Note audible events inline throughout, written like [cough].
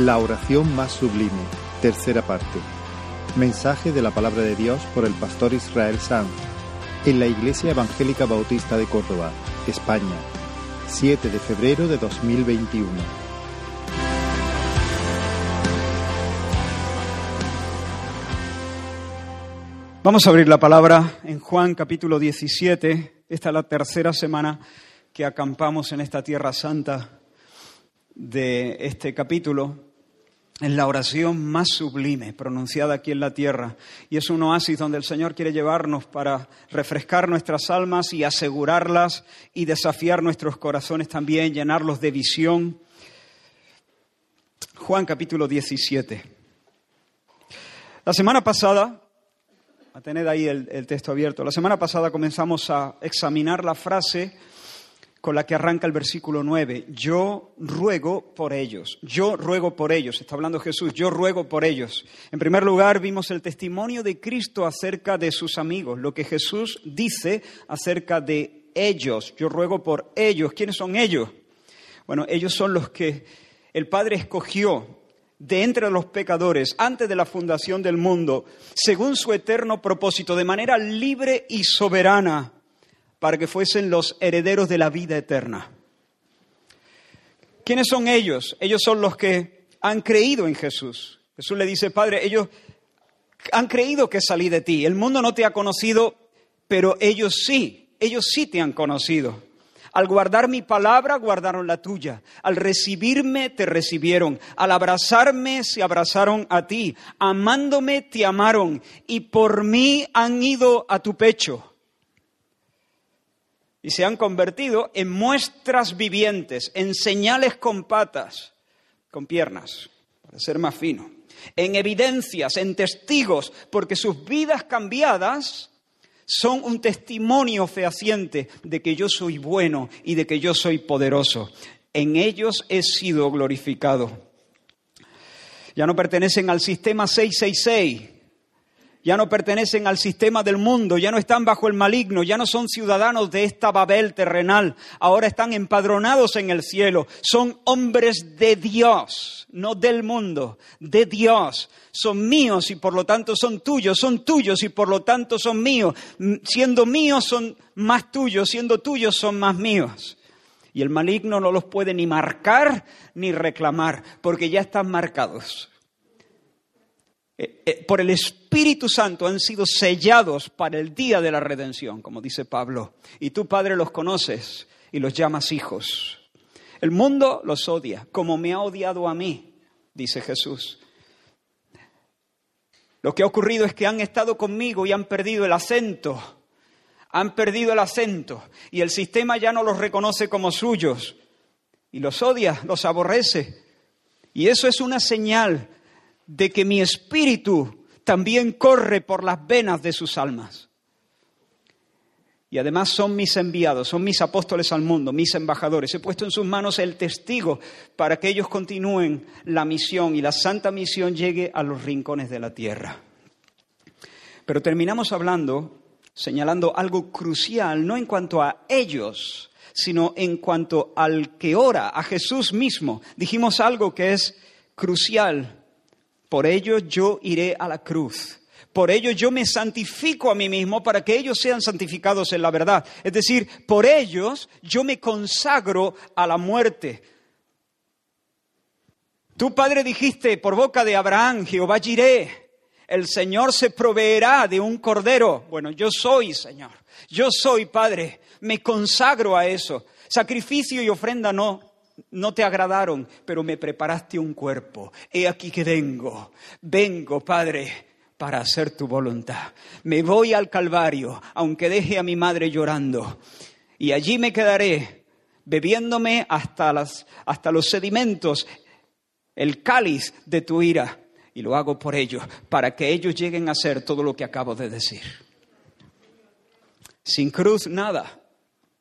La oración más sublime, tercera parte. Mensaje de la palabra de Dios por el pastor Israel Sanz en la Iglesia Evangélica Bautista de Córdoba, España, 7 de febrero de 2021. Vamos a abrir la palabra en Juan capítulo 17. Esta es la tercera semana que acampamos en esta tierra santa de este capítulo es la oración más sublime pronunciada aquí en la tierra. Y es un oasis donde el Señor quiere llevarnos para refrescar nuestras almas y asegurarlas y desafiar nuestros corazones también, llenarlos de visión. Juan capítulo 17. La semana pasada, a tener ahí el, el texto abierto, la semana pasada comenzamos a examinar la frase con la que arranca el versículo 9. Yo ruego por ellos. Yo ruego por ellos. Está hablando Jesús. Yo ruego por ellos. En primer lugar, vimos el testimonio de Cristo acerca de sus amigos, lo que Jesús dice acerca de ellos. Yo ruego por ellos. ¿Quiénes son ellos? Bueno, ellos son los que el Padre escogió de entre los pecadores antes de la fundación del mundo, según su eterno propósito, de manera libre y soberana para que fuesen los herederos de la vida eterna. ¿Quiénes son ellos? Ellos son los que han creído en Jesús. Jesús le dice, Padre, ellos han creído que salí de ti. El mundo no te ha conocido, pero ellos sí, ellos sí te han conocido. Al guardar mi palabra, guardaron la tuya. Al recibirme, te recibieron. Al abrazarme, se abrazaron a ti. Amándome, te amaron. Y por mí han ido a tu pecho y se han convertido en muestras vivientes, en señales con patas, con piernas, para ser más fino, en evidencias, en testigos, porque sus vidas cambiadas son un testimonio fehaciente de que yo soy bueno y de que yo soy poderoso. En ellos he sido glorificado. Ya no pertenecen al sistema 666 ya no pertenecen al sistema del mundo, ya no están bajo el maligno, ya no son ciudadanos de esta Babel terrenal, ahora están empadronados en el cielo, son hombres de Dios, no del mundo, de Dios. Son míos y por lo tanto son tuyos, son tuyos y por lo tanto son míos. Siendo míos son más tuyos, siendo tuyos son más míos. Y el maligno no los puede ni marcar ni reclamar, porque ya están marcados por el Espíritu Santo han sido sellados para el día de la redención, como dice Pablo. Y tú, Padre, los conoces y los llamas hijos. El mundo los odia, como me ha odiado a mí, dice Jesús. Lo que ha ocurrido es que han estado conmigo y han perdido el acento, han perdido el acento y el sistema ya no los reconoce como suyos y los odia, los aborrece. Y eso es una señal de que mi espíritu también corre por las venas de sus almas. Y además son mis enviados, son mis apóstoles al mundo, mis embajadores. He puesto en sus manos el testigo para que ellos continúen la misión y la santa misión llegue a los rincones de la tierra. Pero terminamos hablando, señalando algo crucial, no en cuanto a ellos, sino en cuanto al que ora, a Jesús mismo. Dijimos algo que es crucial por ello yo iré a la cruz. Por ello yo me santifico a mí mismo para que ellos sean santificados en la verdad. Es decir, por ellos yo me consagro a la muerte. Tu padre dijiste por boca de Abraham, Jehová iré, el Señor se proveerá de un cordero. Bueno, yo soy Señor, yo soy Padre, me consagro a eso. Sacrificio y ofrenda no, no te agradaron, pero me preparaste un cuerpo. He aquí que vengo, vengo, Padre, para hacer tu voluntad. Me voy al Calvario, aunque deje a mi madre llorando, y allí me quedaré, bebiéndome hasta, hasta los sedimentos, el cáliz de tu ira, y lo hago por ellos, para que ellos lleguen a ser todo lo que acabo de decir. Sin cruz nada,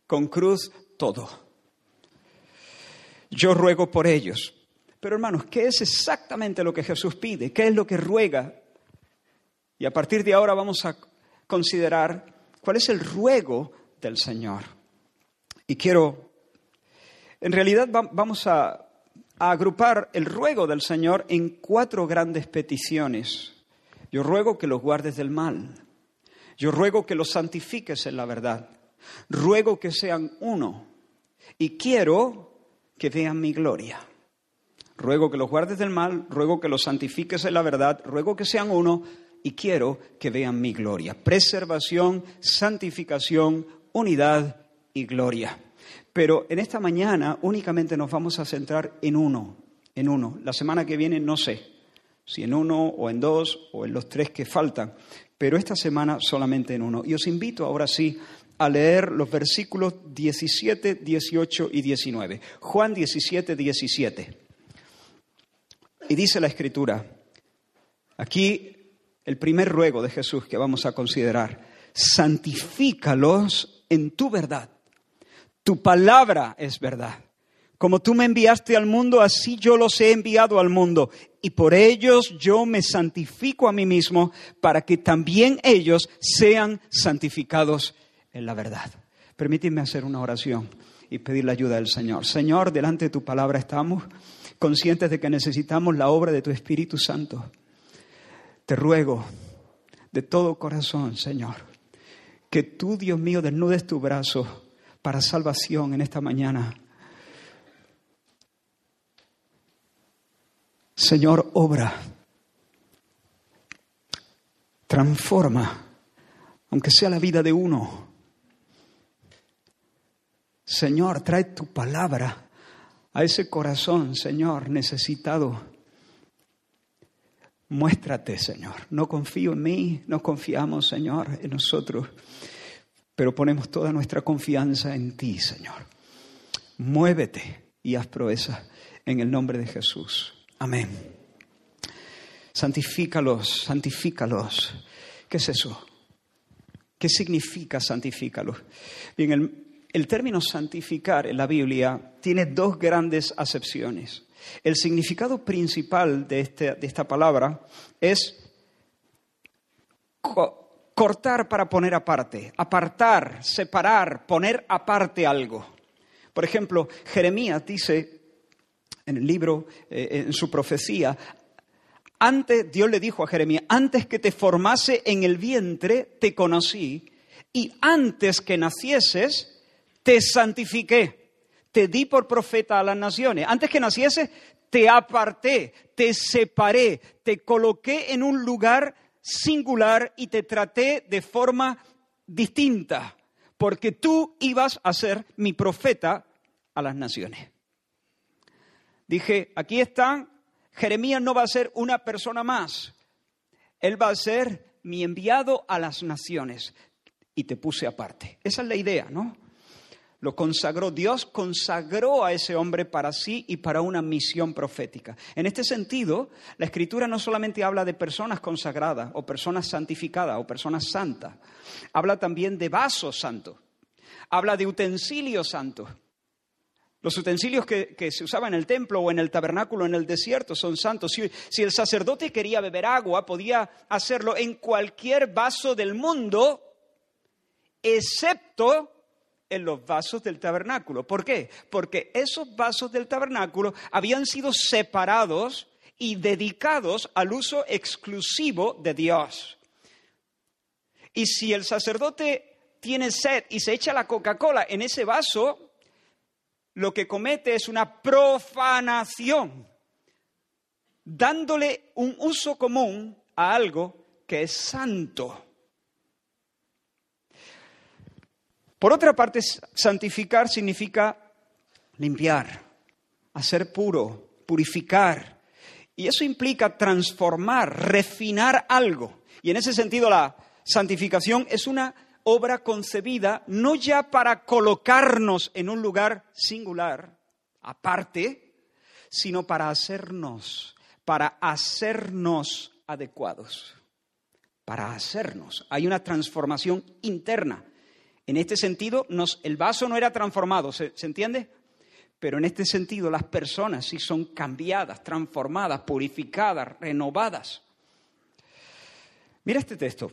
con cruz todo yo ruego por ellos. Pero hermanos, ¿qué es exactamente lo que Jesús pide? ¿Qué es lo que ruega? Y a partir de ahora vamos a considerar cuál es el ruego del Señor. Y quiero, en realidad vamos a agrupar el ruego del Señor en cuatro grandes peticiones. Yo ruego que los guardes del mal. Yo ruego que los santifiques en la verdad. Ruego que sean uno. Y quiero que vean mi gloria. Ruego que los guardes del mal, ruego que los santifiques en la verdad, ruego que sean uno y quiero que vean mi gloria. Preservación, santificación, unidad y gloria. Pero en esta mañana únicamente nos vamos a centrar en uno, en uno. La semana que viene no sé si en uno o en dos o en los tres que faltan, pero esta semana solamente en uno. Y os invito ahora sí a leer los versículos 17, 18 y 19. Juan 17, 17. Y dice la Escritura, aquí el primer ruego de Jesús que vamos a considerar, santifícalos en tu verdad. Tu palabra es verdad. Como tú me enviaste al mundo, así yo los he enviado al mundo. Y por ellos yo me santifico a mí mismo para que también ellos sean santificados en la verdad. Permíteme hacer una oración y pedir la ayuda del Señor. Señor, delante de tu palabra estamos conscientes de que necesitamos la obra de tu Espíritu Santo. Te ruego de todo corazón, Señor, que tú, Dios mío, desnudes tu brazo para salvación en esta mañana. Señor, obra, transforma, aunque sea la vida de uno. Señor, trae tu palabra a ese corazón, Señor, necesitado. Muéstrate, Señor. No confío en mí, no confiamos, Señor, en nosotros, pero ponemos toda nuestra confianza en ti, Señor. Muévete y haz proeza en el nombre de Jesús. Amén. Santifícalos, santifícalos. ¿Qué es eso? ¿Qué significa santifícalos? Bien, el, el término santificar en la Biblia tiene dos grandes acepciones. El significado principal de, este, esta palabra es cortar para poner aparte, apartar, separar, poner aparte algo. Por ejemplo, Jeremías dice en el libro, eh, en su profecía, antes, Dios le dijo a Jeremías, antes que te formase en el vientre, te conocí, y antes que nacieses, te santifiqué, te di por profeta a las naciones. Antes que naciese, te aparté, te separé, te coloqué en un lugar singular y te traté de forma distinta, porque tú ibas a ser mi profeta a las naciones. Dije, aquí está, Jeremías no va a ser una persona más, él va a ser mi enviado a las naciones y te puse aparte. Esa es la idea, ¿no? Lo consagró, Dios consagró a ese hombre para sí y para una misión profética. En este sentido, la escritura no solamente habla de personas consagradas o personas santificadas o personas santas, habla también de vasos santos, habla de utensilios santos. Los utensilios que, se usaban en el templo o en el tabernáculo en el desierto son santos. Si, si el sacerdote quería beber agua, podía hacerlo en cualquier vaso del mundo, excepto en los vasos del tabernáculo. ¿Por qué? Porque esos vasos del tabernáculo habían sido separados y dedicados al uso exclusivo de Dios. Y si el sacerdote tiene sed y se echa la Coca-Cola en ese vaso, lo que comete es una profanación, dándole un uso común a algo que es santo. Por otra parte, santificar significa limpiar, hacer puro, purificar. Y eso implica transformar, refinar algo. Y en ese sentido la santificación es una obra concebida no ya para colocarnos en un lugar singular, aparte, sino para hacernos, para hacernos adecuados, para hacernos. Hay una transformación interna. En este sentido, el vaso no era transformado, ¿se, entiende? Pero en este sentido, las personas sí son cambiadas, transformadas, purificadas, renovadas. Mira este texto.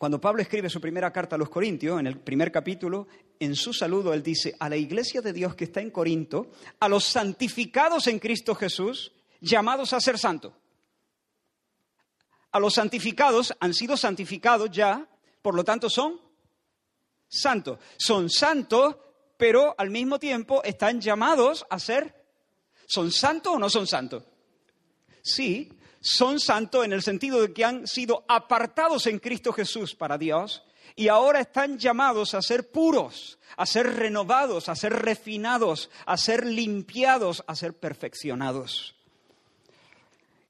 Cuando Pablo escribe su primera carta a los Corintios, en el primer capítulo, en su saludo él dice, a la iglesia de Dios que está en Corinto, a los santificados en Cristo Jesús, llamados a ser santos. A los santificados han sido santificados ya, por lo tanto son santos. Son santos, pero al mismo tiempo están llamados a ser... ¿Son santos o no son santos? Sí, son santos en el sentido de que han sido apartados en Cristo Jesús para Dios y ahora están llamados a ser puros, a ser renovados, a ser refinados, a ser limpiados, a ser perfeccionados.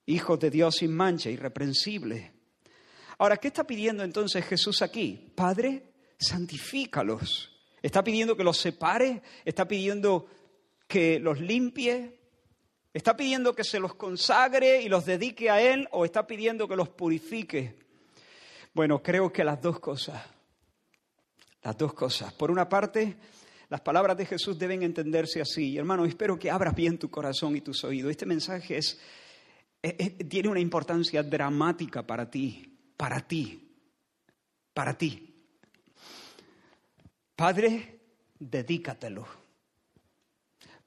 Hijos de Dios sin mancha, irreprensible. Ahora, ¿qué está pidiendo entonces Jesús aquí? Padre, santifícalos. Está pidiendo que los separe, está pidiendo que los limpie, ¿Está pidiendo que se los consagre y los dedique a Él o está pidiendo que los purifique? Bueno, creo que las dos cosas. Las dos cosas. Por una parte, las palabras de Jesús deben entenderse así. hermano, espero que abras bien tu corazón y tus oídos. Este mensaje es, tiene una importancia dramática para ti, para ti, para ti. Padre, dedícatelo.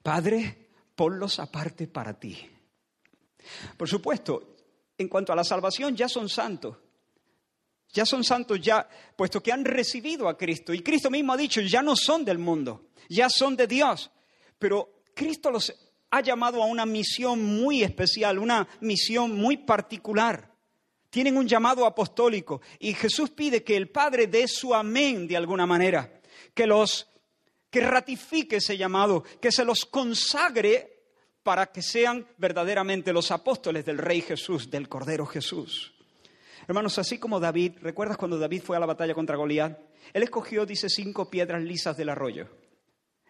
Padre, ponlos aparte para ti. Por supuesto, en cuanto a la salvación, ya son santos. Ya son santos ya, puesto que han recibido a Cristo. Y Cristo mismo ha dicho, ya no son del mundo, ya son de Dios. Pero Cristo los ha llamado a una misión muy especial, una misión muy particular. Tienen un llamado apostólico y Jesús pide que el Padre dé su amén de alguna manera, que los que ratifique ese llamado, que se los consagre para que sean verdaderamente los apóstoles del Rey Jesús, del Cordero Jesús. Hermanos, así como David, ¿recuerdas cuando David fue a la batalla contra Goliat? Él escogió, dice, cinco piedras lisas del arroyo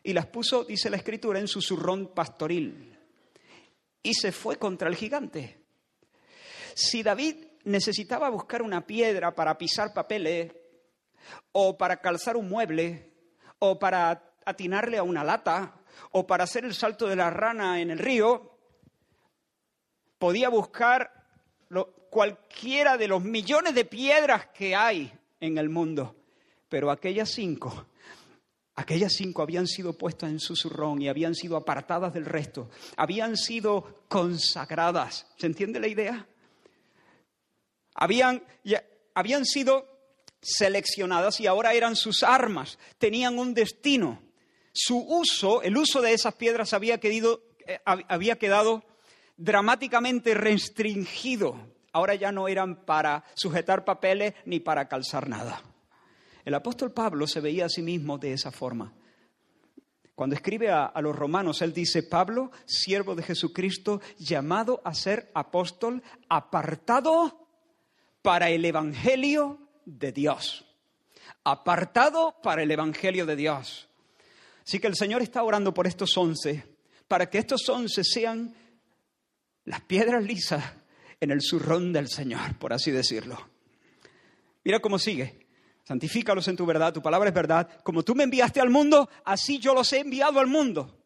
y las puso, dice la escritura, en su zurrón pastoril y se fue contra el gigante. Si David necesitaba buscar una piedra para pisar papeles o para calzar un mueble o para atinarle a una lata o para hacer el salto de la rana en el río, podía buscar cualquiera de los millones de piedras que hay en el mundo. Pero aquellas cinco, aquellas cinco habían sido puestas en su zurrón y habían sido apartadas del resto, habían sido consagradas. ¿Se entiende la idea? Habían, habían sido seleccionadas y ahora eran sus armas, tenían un destino su uso, el uso de esas piedras había, eh, había quedado dramáticamente restringido. Ahora ya no eran para sujetar papeles ni para calzar nada. El apóstol Pablo se veía a sí mismo de esa forma. Cuando escribe a, los romanos, él dice, Pablo, siervo de Jesucristo, llamado a ser apóstol, apartado para el Evangelio de Dios. Apartado para el Evangelio de Dios. Así que el Señor está orando por estos once, para que estos once sean las piedras lisas en el zurrón del Señor, por así decirlo. Mira cómo sigue. Santifícalos en tu verdad, tu palabra es verdad. Como tú me enviaste al mundo, así yo los he enviado al mundo.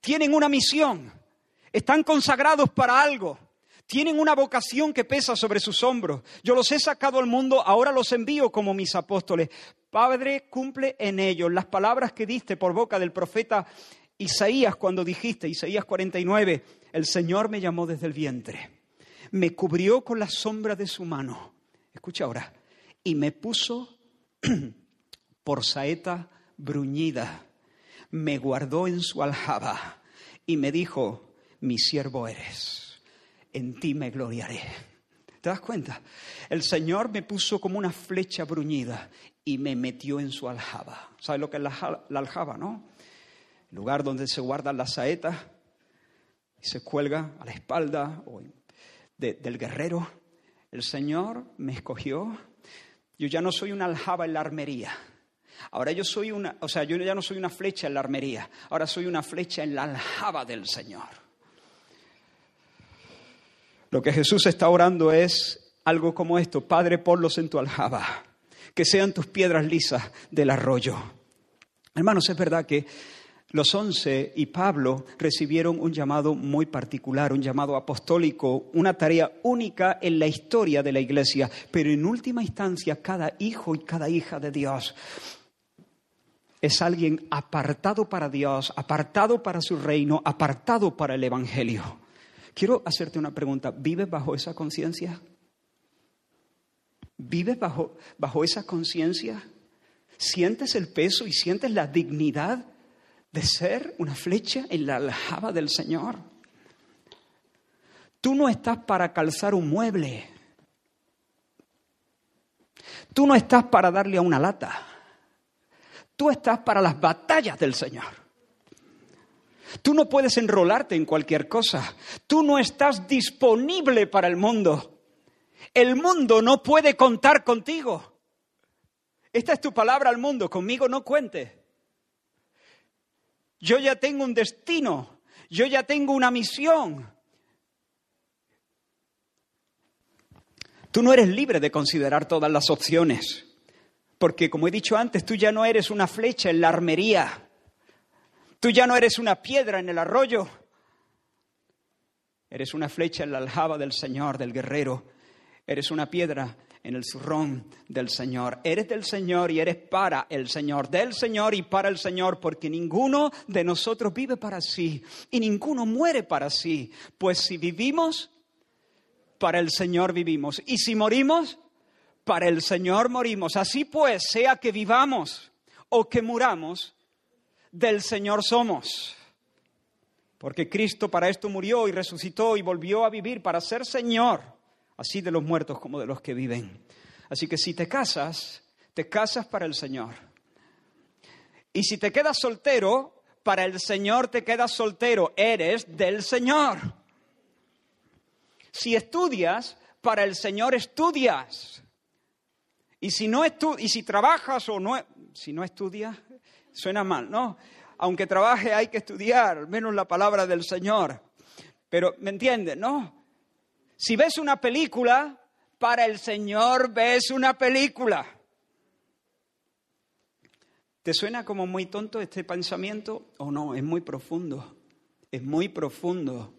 Tienen una misión, están consagrados para algo. Tienen una vocación que pesa sobre sus hombros. Yo los he sacado al mundo, ahora los envío como mis apóstoles. Padre, cumple en ellos las palabras que diste por boca del profeta Isaías cuando dijiste, Isaías 49, el Señor me llamó desde el vientre, me cubrió con la sombra de su mano. Escucha ahora, y me puso [clears throat] por saeta bruñida, me guardó en su aljaba y me dijo, mi siervo eres en ti me gloriaré. ¿Te das cuenta? El Señor me puso como una flecha bruñida y me metió en su aljaba. ¿Sabes lo que es la, aljaba, no? El lugar donde se guardan las saetas y se cuelga a la espalda del guerrero. El Señor me escogió. Yo ya no soy una aljaba en la armería. Ahora yo soy una, o sea, yo ya no soy una flecha en la armería. Ahora soy una flecha en la aljaba del Señor. Lo que Jesús está orando es algo como esto, Padre, ponlos en tu aljaba, que sean tus piedras lisas del arroyo. Hermanos, es verdad que Los once y Pablo recibieron un llamado muy particular, un llamado apostólico, una tarea única en la historia de la iglesia, pero en última instancia cada hijo y cada hija de Dios es alguien apartado para Dios, apartado para su reino, apartado para el Evangelio. Quiero hacerte una pregunta, ¿vives bajo esa conciencia? ¿Vives bajo, bajo esa conciencia? ¿Sientes el peso y sientes la dignidad de ser una flecha en la aljaba del Señor. Tú no estás para calzar un mueble. Tú no estás para darle a una lata. Tú estás para las batallas del Señor. Tú no puedes enrolarte en cualquier cosa. Tú no estás disponible para el mundo. El mundo no puede contar contigo. Esta es tu palabra al mundo. Conmigo no cuente. Yo ya tengo un destino, yo ya tengo una misión. Tú no eres libre de considerar todas las opciones, porque como he dicho antes, tú ya no eres una flecha en la armería, tú ya no eres una piedra en el arroyo, eres una flecha en la aljaba del Señor, del guerrero, eres una piedra en el zurrón del Señor. Eres del Señor y eres para el Señor, del Señor y para el Señor, porque ninguno de nosotros vive para sí y ninguno muere para sí. Pues si vivimos, para el Señor vivimos. Y si morimos, para el Señor morimos. Así pues, sea que vivamos o que muramos, del Señor somos. Porque Cristo para esto murió y resucitó y volvió a vivir para ser Señor así de los muertos como de los que viven. Así que si te casas, te casas para el Señor. Y si te quedas soltero, para el Señor te quedas soltero, eres del Señor. Si estudias, para el Señor estudias. Y si no y si trabajas o no, si no estudias, suena mal, ¿no? Aunque trabaje hay que estudiar, al menos la palabra del Señor. Pero, ¿me entiendes, no? Si ves una película, para el Señor ves una película. ¿Te suena como muy tonto este pensamiento o no? Es muy profundo. Es muy profundo.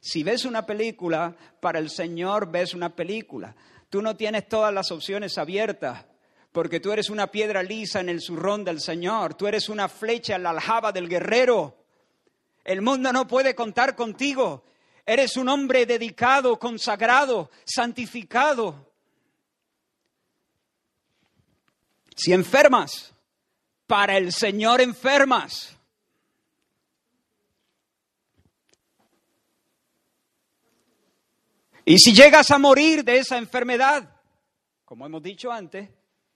Si ves una película, para el Señor ves una película. Tú no tienes todas las opciones abiertas, porque tú eres una piedra lisa en el zurrón del Señor, tú eres una flecha en la aljaba del guerrero. El mundo no puede contar contigo. Eres un hombre dedicado, consagrado, santificado. Si enfermas, para el Señor enfermas. Y si llegas a morir de esa enfermedad, como hemos dicho antes,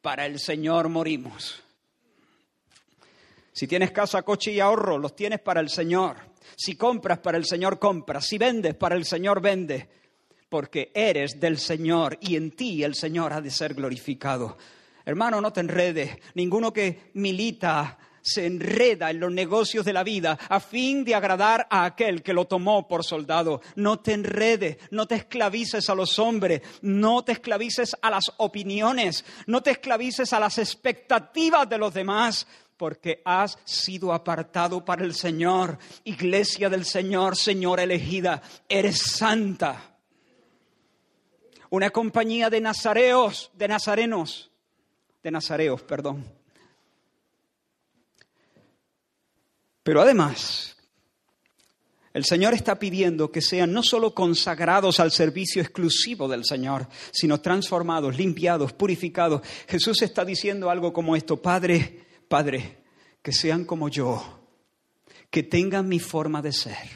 para el Señor morimos. Si tienes casa, coche y ahorro, los tienes para el Señor. Si compras para el Señor, compras. Si vendes para el Señor, vende. Porque eres del Señor y en ti el Señor ha de ser glorificado. Hermano, no te enredes. Ninguno que milita se enreda en los negocios de la vida a fin de agradar a aquel que lo tomó por soldado. No te enredes, no te esclavices a los hombres, no te esclavices a las opiniones, no te esclavices a las expectativas de los demás porque has sido apartado para el Señor, iglesia del Señor, Señor elegida, eres santa. Una compañía de nazareos, de nazarenos, de nazareos, perdón. Pero además, el Señor está pidiendo que sean no solo consagrados al servicio exclusivo del Señor, sino transformados, limpiados, purificados. Jesús está diciendo algo como esto, Padre, Padre, que sean como yo, que tengan mi forma de ser,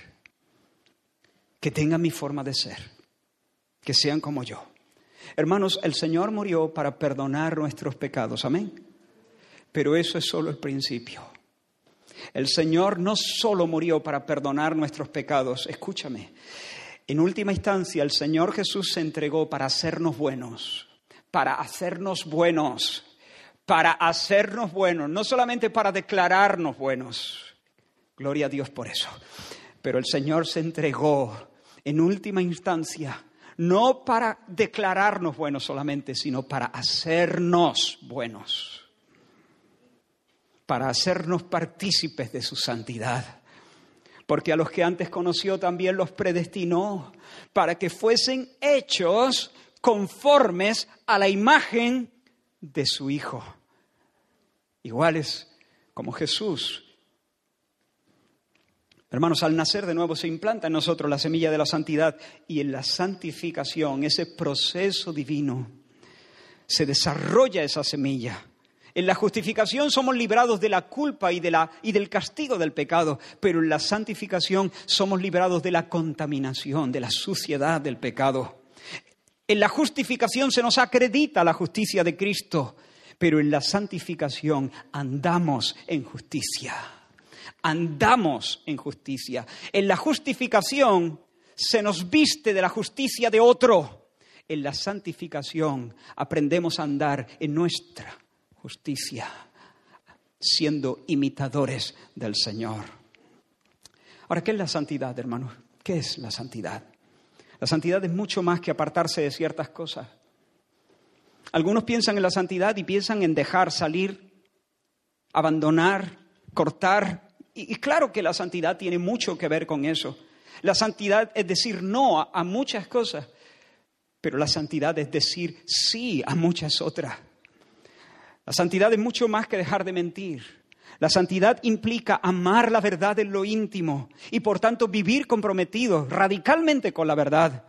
que tengan mi forma de ser, que sean como yo. Hermanos, el Señor murió para perdonar nuestros pecados, amén. Pero eso es solo el principio. El Señor no solo murió para perdonar nuestros pecados, escúchame. En última instancia, el Señor Jesús se entregó para hacernos buenos, para hacernos buenos para hacernos buenos, no solamente para declararnos buenos. Gloria a Dios por eso. Pero el Señor se entregó en última instancia, no para declararnos buenos solamente, sino para hacernos buenos. Para hacernos partícipes de su santidad. Porque a los que antes conoció también los predestinó para que fuesen hechos conformes a la imagen de su Hijo. Iguales como Jesús. Hermanos, al nacer de nuevo se implanta en nosotros la semilla de la santidad y en la santificación, ese proceso divino, se desarrolla esa semilla. En la justificación somos librados de la culpa y, del castigo del pecado, pero en la santificación somos librados de la contaminación, de la suciedad del pecado. En la justificación se nos acredita la justicia de Cristo, pero en la santificación andamos en justicia. Andamos en justicia. En la justificación se nos viste de la justicia de otro. En la santificación aprendemos a andar en nuestra justicia, siendo imitadores del Señor. Ahora, ¿qué es la santidad, hermanos? ¿Qué es la santidad? La santidad es mucho más que apartarse de ciertas cosas. Algunos piensan en la santidad y piensan en dejar salir, abandonar, cortar. Y, claro que la santidad tiene mucho que ver con eso. La santidad es decir no a, muchas cosas, pero la santidad es decir sí a muchas otras. La santidad es mucho más que dejar de mentir. La santidad implica amar la verdad en lo íntimo y por tanto vivir comprometidos radicalmente con la verdad.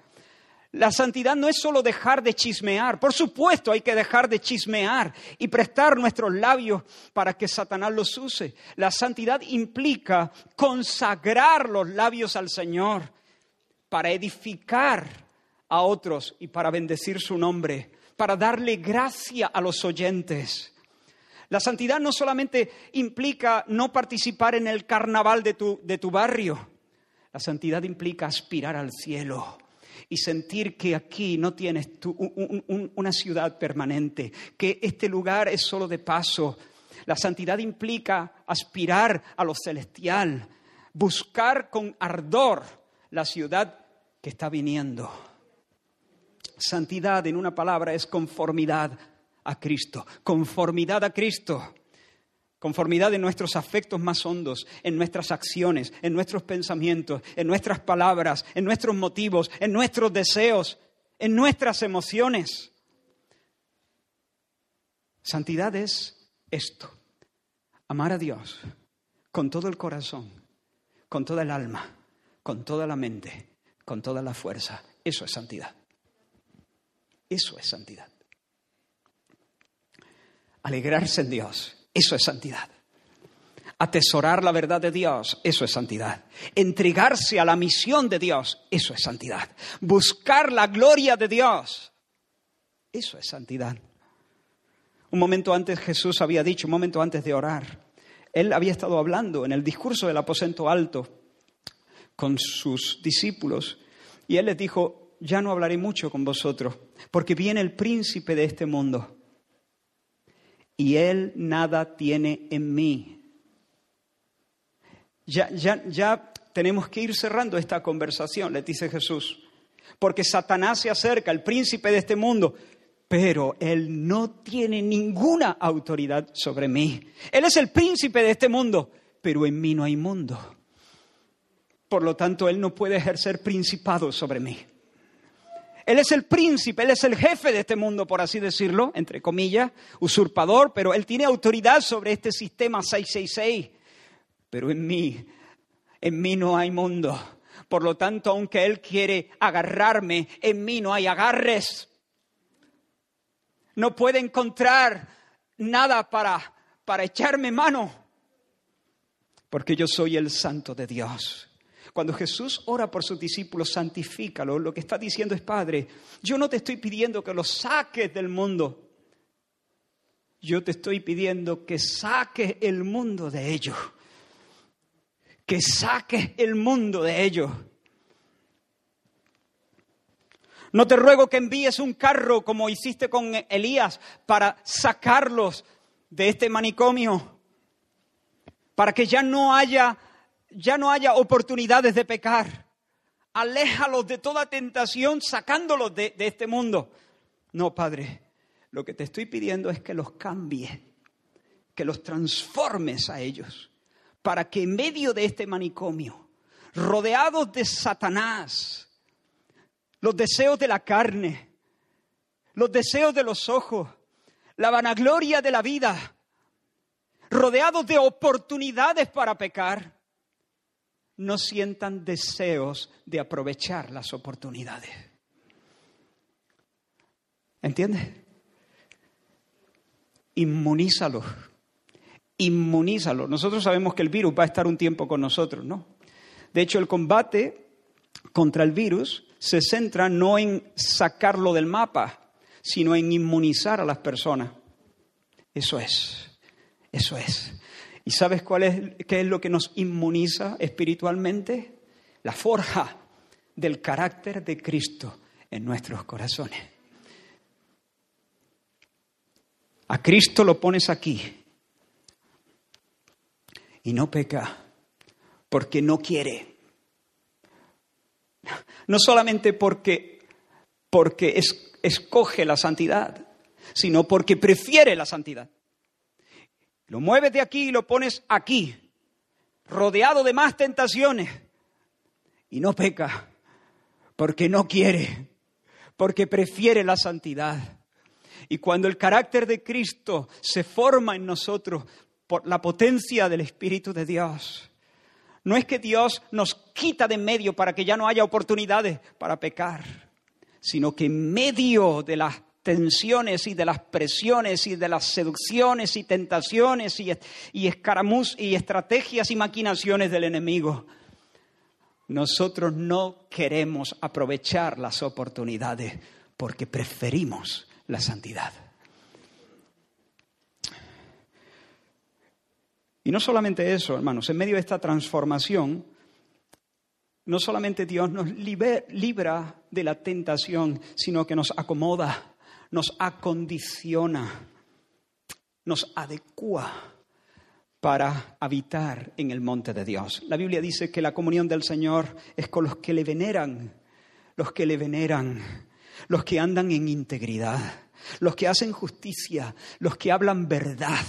La santidad no es solo dejar de chismear, por supuesto hay que dejar de chismear y prestar nuestros labios para que Satanás los use. La santidad implica consagrar los labios al Señor para edificar a otros y para bendecir su nombre, para darle gracia a los oyentes. La santidad no solamente implica no participar en el carnaval de tu, de tu barrio, la santidad implica aspirar al cielo y sentir que aquí no tienes una ciudad permanente, que este lugar es solo de paso. La santidad implica aspirar a lo celestial, buscar con ardor la ciudad que está viniendo. Santidad, en una palabra, es conformidad a Cristo, conformidad a Cristo, conformidad en nuestros afectos más hondos, en nuestras acciones, en nuestros pensamientos, en nuestras palabras, en nuestros motivos, en nuestros deseos, en nuestras emociones. Santidad es esto, amar a Dios con todo el corazón, con toda el alma, con toda la mente, con toda la fuerza. Eso es santidad. Eso es santidad. Alegrarse en Dios, eso es santidad. Atesorar la verdad de Dios, eso es santidad. Entregarse a la misión de Dios, eso es santidad. Buscar la gloria de Dios, eso es santidad. Un momento antes Jesús había dicho, un momento antes de orar, él había estado hablando en el discurso del aposento alto con sus discípulos y él les dijo, ya no hablaré mucho con vosotros, porque viene el príncipe de este mundo y Él nada tiene en mí. Ya, ya, ya tenemos que ir cerrando esta conversación, le dice Jesús, porque Satanás se acerca, el príncipe de este mundo, pero Él no tiene ninguna autoridad sobre mí. Él es el príncipe de este mundo, pero en mí no hay mundo. Por lo tanto, Él no puede ejercer principado sobre mí. Él es el príncipe, Él es el jefe de este mundo, por así decirlo, entre comillas, usurpador, pero Él tiene autoridad sobre este sistema 666. Pero en mí, en mí no hay mundo. Por lo tanto, aunque Él quiere agarrarme, en mí no hay agarres. No puede encontrar nada para, para echarme mano, porque yo soy el santo de Dios. Cuando Jesús ora por sus discípulos, santifícalo. Lo que está diciendo es, Padre, yo no te estoy pidiendo que los saques del mundo. Yo te estoy pidiendo que saques el mundo de ellos. Que saques el mundo de ellos. No te ruego que envíes un carro como hiciste con Elías para sacarlos de este manicomio, para que ya no haya ya no haya oportunidades de pecar. Aléjalos de toda tentación sacándolos de, de este mundo. No, Padre, lo que te estoy pidiendo es que los cambie, que los transformes a ellos, para que en medio de este manicomio, rodeados de Satanás, los deseos de la carne, los deseos de los ojos, la vanagloria de la vida, rodeados de oportunidades para pecar, no sientan deseos de aprovechar las oportunidades. ¿Entiendes? Inmunízalo. Inmunízalo. Nosotros sabemos que el virus va a estar un tiempo con nosotros, ¿no? De hecho, el combate contra el virus se centra no en sacarlo del mapa, sino en inmunizar a las personas. Eso es, eso es. ¿Y sabes cuál es, qué es lo que nos inmuniza espiritualmente? La forja del carácter de Cristo en nuestros corazones. A Cristo lo pones aquí y no peca porque no quiere. No solamente porque, porque escoge la santidad, sino porque prefiere la santidad. Lo mueves de aquí y lo pones aquí, rodeado de más tentaciones. Y no peca, porque no quiere, porque prefiere la santidad. Y cuando el carácter de Cristo se forma en nosotros por la potencia del Espíritu de Dios, no es que Dios nos quita de medio para que ya no haya oportunidades para pecar, sino que en medio de las tensiones y de las presiones y de las seducciones y tentaciones y, y escaramuz y estrategias y maquinaciones del enemigo. Nosotros no queremos aprovechar las oportunidades porque preferimos la santidad. Y no solamente eso, hermanos, en medio de esta transformación, no solamente Dios nos libra de la tentación, sino que nos acomoda nos acondiciona, nos adecua para habitar en el monte de Dios. La Biblia dice que la comunión del Señor es con los que le veneran, los que le veneran, los que andan en integridad, los que hacen justicia, los que hablan verdad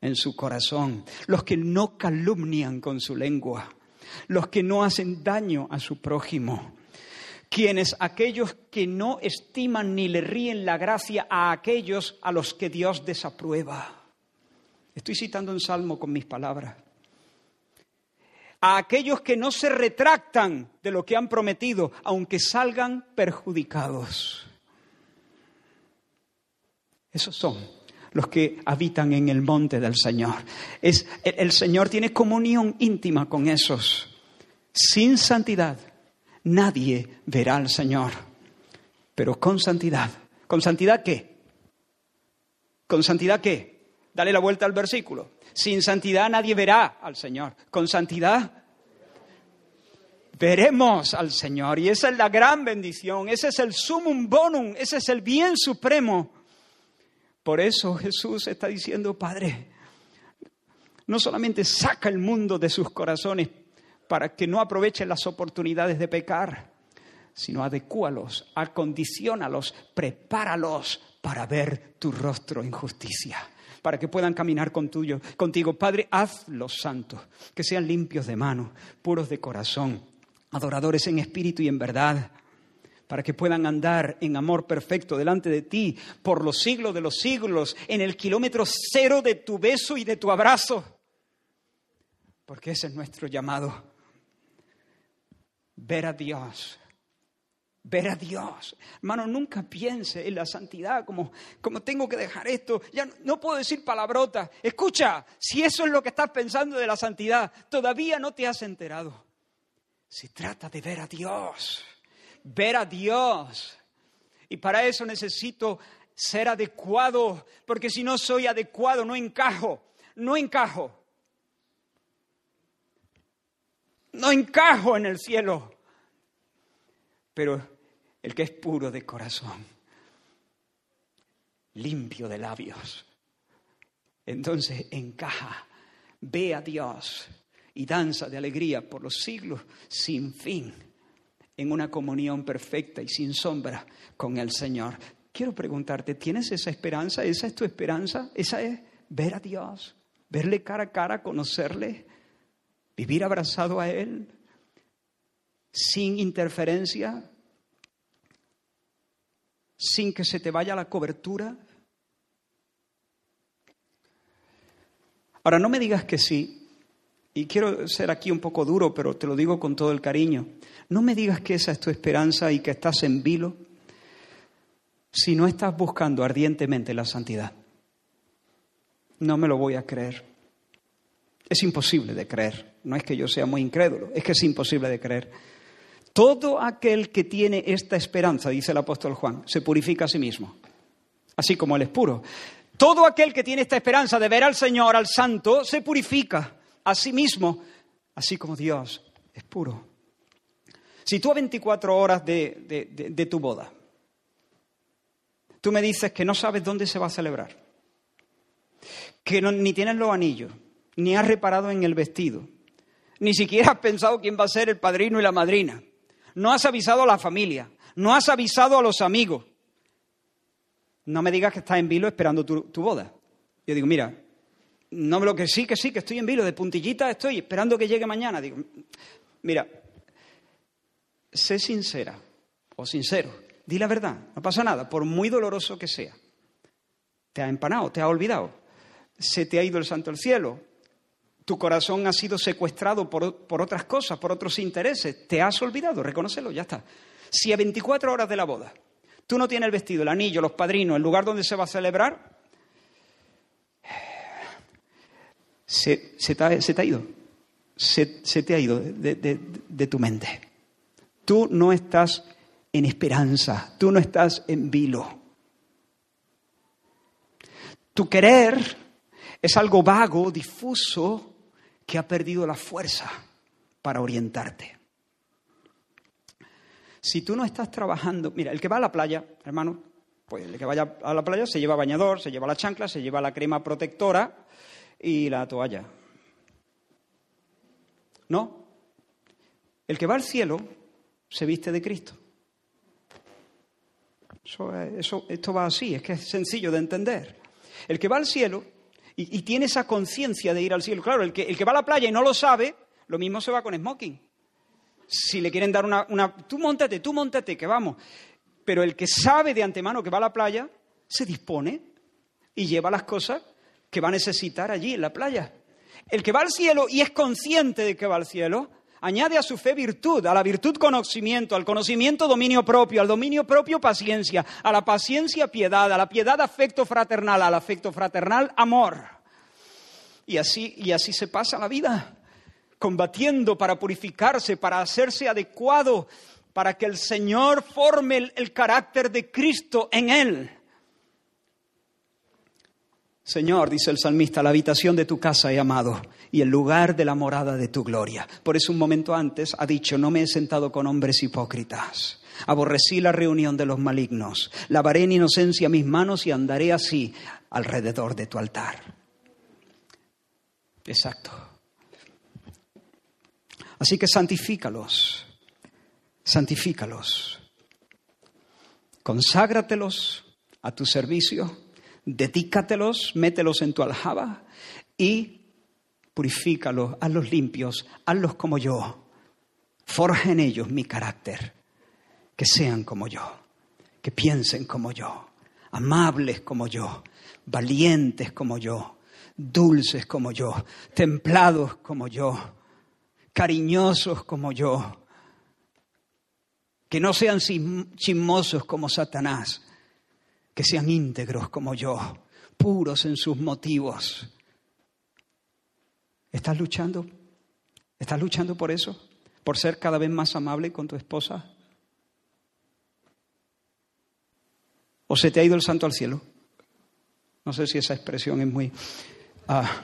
en su corazón, los que no calumnian con su lengua, los que no hacen daño a su prójimo, quienes aquellos que no estiman ni le ríen la gracia a aquellos a los que Dios desaprueba. Estoy citando un salmo con mis palabras. A aquellos que no se retractan de lo que han prometido, aunque salgan perjudicados. Esos son los que habitan en el monte del Señor. Es, el Señor tiene comunión íntima con esos. Sin santidad nadie verá al Señor, pero con santidad. ¿Con santidad qué? ¿Con santidad qué? Dale la vuelta al versículo. Sin santidad nadie verá al Señor. Con santidad veremos al Señor. Y esa es la gran bendición. Ese es el sumum bonum. Ese es el bien supremo. Por eso Jesús está diciendo, Padre, no solamente saca el mundo de sus corazones, para que no aprovechen las oportunidades de pecar, sino adecúalos, acondicionalos, prepáralos para ver tu rostro en justicia, para que puedan caminar con tuyo, contigo. Padre, hazlos santos, que sean limpios de mano, puros de corazón, adoradores en espíritu y en verdad, para que puedan andar en amor perfecto delante de ti por los siglos de los siglos, en el kilómetro cero de tu beso y de tu abrazo, porque ese es nuestro llamado ver a Dios. Ver a Dios. Hermano, nunca piense en la santidad como, como tengo que dejar esto. Ya no, puedo decir palabrotas. Escucha, si eso es lo que estás pensando de la santidad, todavía no te has enterado. Se trata de ver a Dios. Ver a Dios. Y para eso necesito ser adecuado, porque si no soy adecuado, no encajo. No encajo. No encajo en el cielo. Pero el que es puro de corazón, limpio de labios, entonces encaja, ve a Dios y danza de alegría por los siglos sin fin en una comunión perfecta y sin sombra con el Señor. Quiero preguntarte, ¿tienes esa esperanza? ¿Esa es tu esperanza? ¿Esa es ver a Dios, verle cara a cara, conocerle, vivir abrazado a Él, sin interferencia, sin que se te vaya la cobertura. Ahora, no me digas que sí, y quiero ser aquí un poco duro, pero te lo digo con todo el cariño. No me digas que esa es tu esperanza y que estás en vilo si no estás buscando ardientemente la santidad. No me lo voy a creer. Es imposible de creer. No es que yo sea muy incrédulo, es que es imposible de creer. Todo aquel que tiene esta esperanza, dice el apóstol Juan, se purifica a sí mismo, así como él es puro. Todo aquel que tiene esta esperanza de ver al Señor, al Santo, se purifica a sí mismo, así como Dios es puro. Si tú a 24 horas de, tu boda, tú me dices que no sabes dónde se va a celebrar, que ni tienes los anillos, ni has reparado en el vestido, ni siquiera has pensado quién va a ser el padrino y la madrina, no has avisado a la familia, no has avisado a los amigos. No me digas que estás en vilo esperando tu, tu boda. Yo digo, mira, no me lo que sí, que sí, que estoy en vilo, de puntillita estoy esperando que llegue mañana. Digo, mira, sé sincera o sincero, di la verdad, no pasa nada, por muy doloroso que sea. Te ha empanado, te ha olvidado, se te ha ido el santo al cielo, tu corazón ha sido secuestrado por, por otras cosas, por otros intereses, te has olvidado, reconócelo, ya está. Si a 24 horas de la boda tú no tienes el vestido, el anillo, los padrinos, el lugar donde se va a celebrar, se, te, ha, ido, se, te ha ido de, tu mente. Tú no estás en esperanza, tú no estás en vilo. Tu querer es algo vago, difuso, que ha perdido la fuerza para orientarte. Si tú no estás trabajando, mira, el que va a la playa, hermano, pues el que vaya a la playa se lleva bañador, se lleva la chancla, se lleva la crema protectora, y la toalla. No. El que va al cielo se viste de Cristo. Eso, esto va así, es que es sencillo de entender. El que va al cielo y, tiene esa conciencia de ir al cielo, claro, el que, el que va a la playa y no lo sabe, lo mismo se va con smoking. Si le quieren dar una, una tú montate, tú montate, que vamos. Pero el que sabe de antemano que va a la playa, se dispone y lleva las cosas que va a necesitar allí en la playa. El que va al cielo y es consciente de que va al cielo, añade a su fe virtud, a la virtud conocimiento, al conocimiento dominio propio, al dominio propio paciencia, a la paciencia piedad, a la piedad afecto fraternal, al afecto fraternal amor. Y así, y así se pasa la vida, combatiendo para purificarse, para hacerse adecuado, para que el Señor forme el carácter de Cristo en él. Señor, dice el salmista, la habitación de tu casa he amado y el lugar de la morada de tu gloria. Por eso un momento antes ha dicho, no me he sentado con hombres hipócritas. Aborrecí la reunión de los malignos. Lavaré en inocencia mis manos y andaré así alrededor de tu altar. Exacto. Así que santifícalos, santifícalos. Conságratelos a tu servicio dedícatelos, mételos en tu aljaba y purifícalos, hazlos limpios, hazlos como yo. Forja en ellos mi carácter, que sean como yo, que piensen como yo, amables como yo, valientes como yo, dulces como yo, templados como yo, cariñosos como yo, que no sean chismosos como Satanás, que sean íntegros como yo, puros en sus motivos. ¿Estás luchando? ¿Estás luchando por eso? ¿Por ser cada vez más amable con tu esposa? ¿O se te ha ido el santo al cielo? No sé si esa expresión es muy... Ah.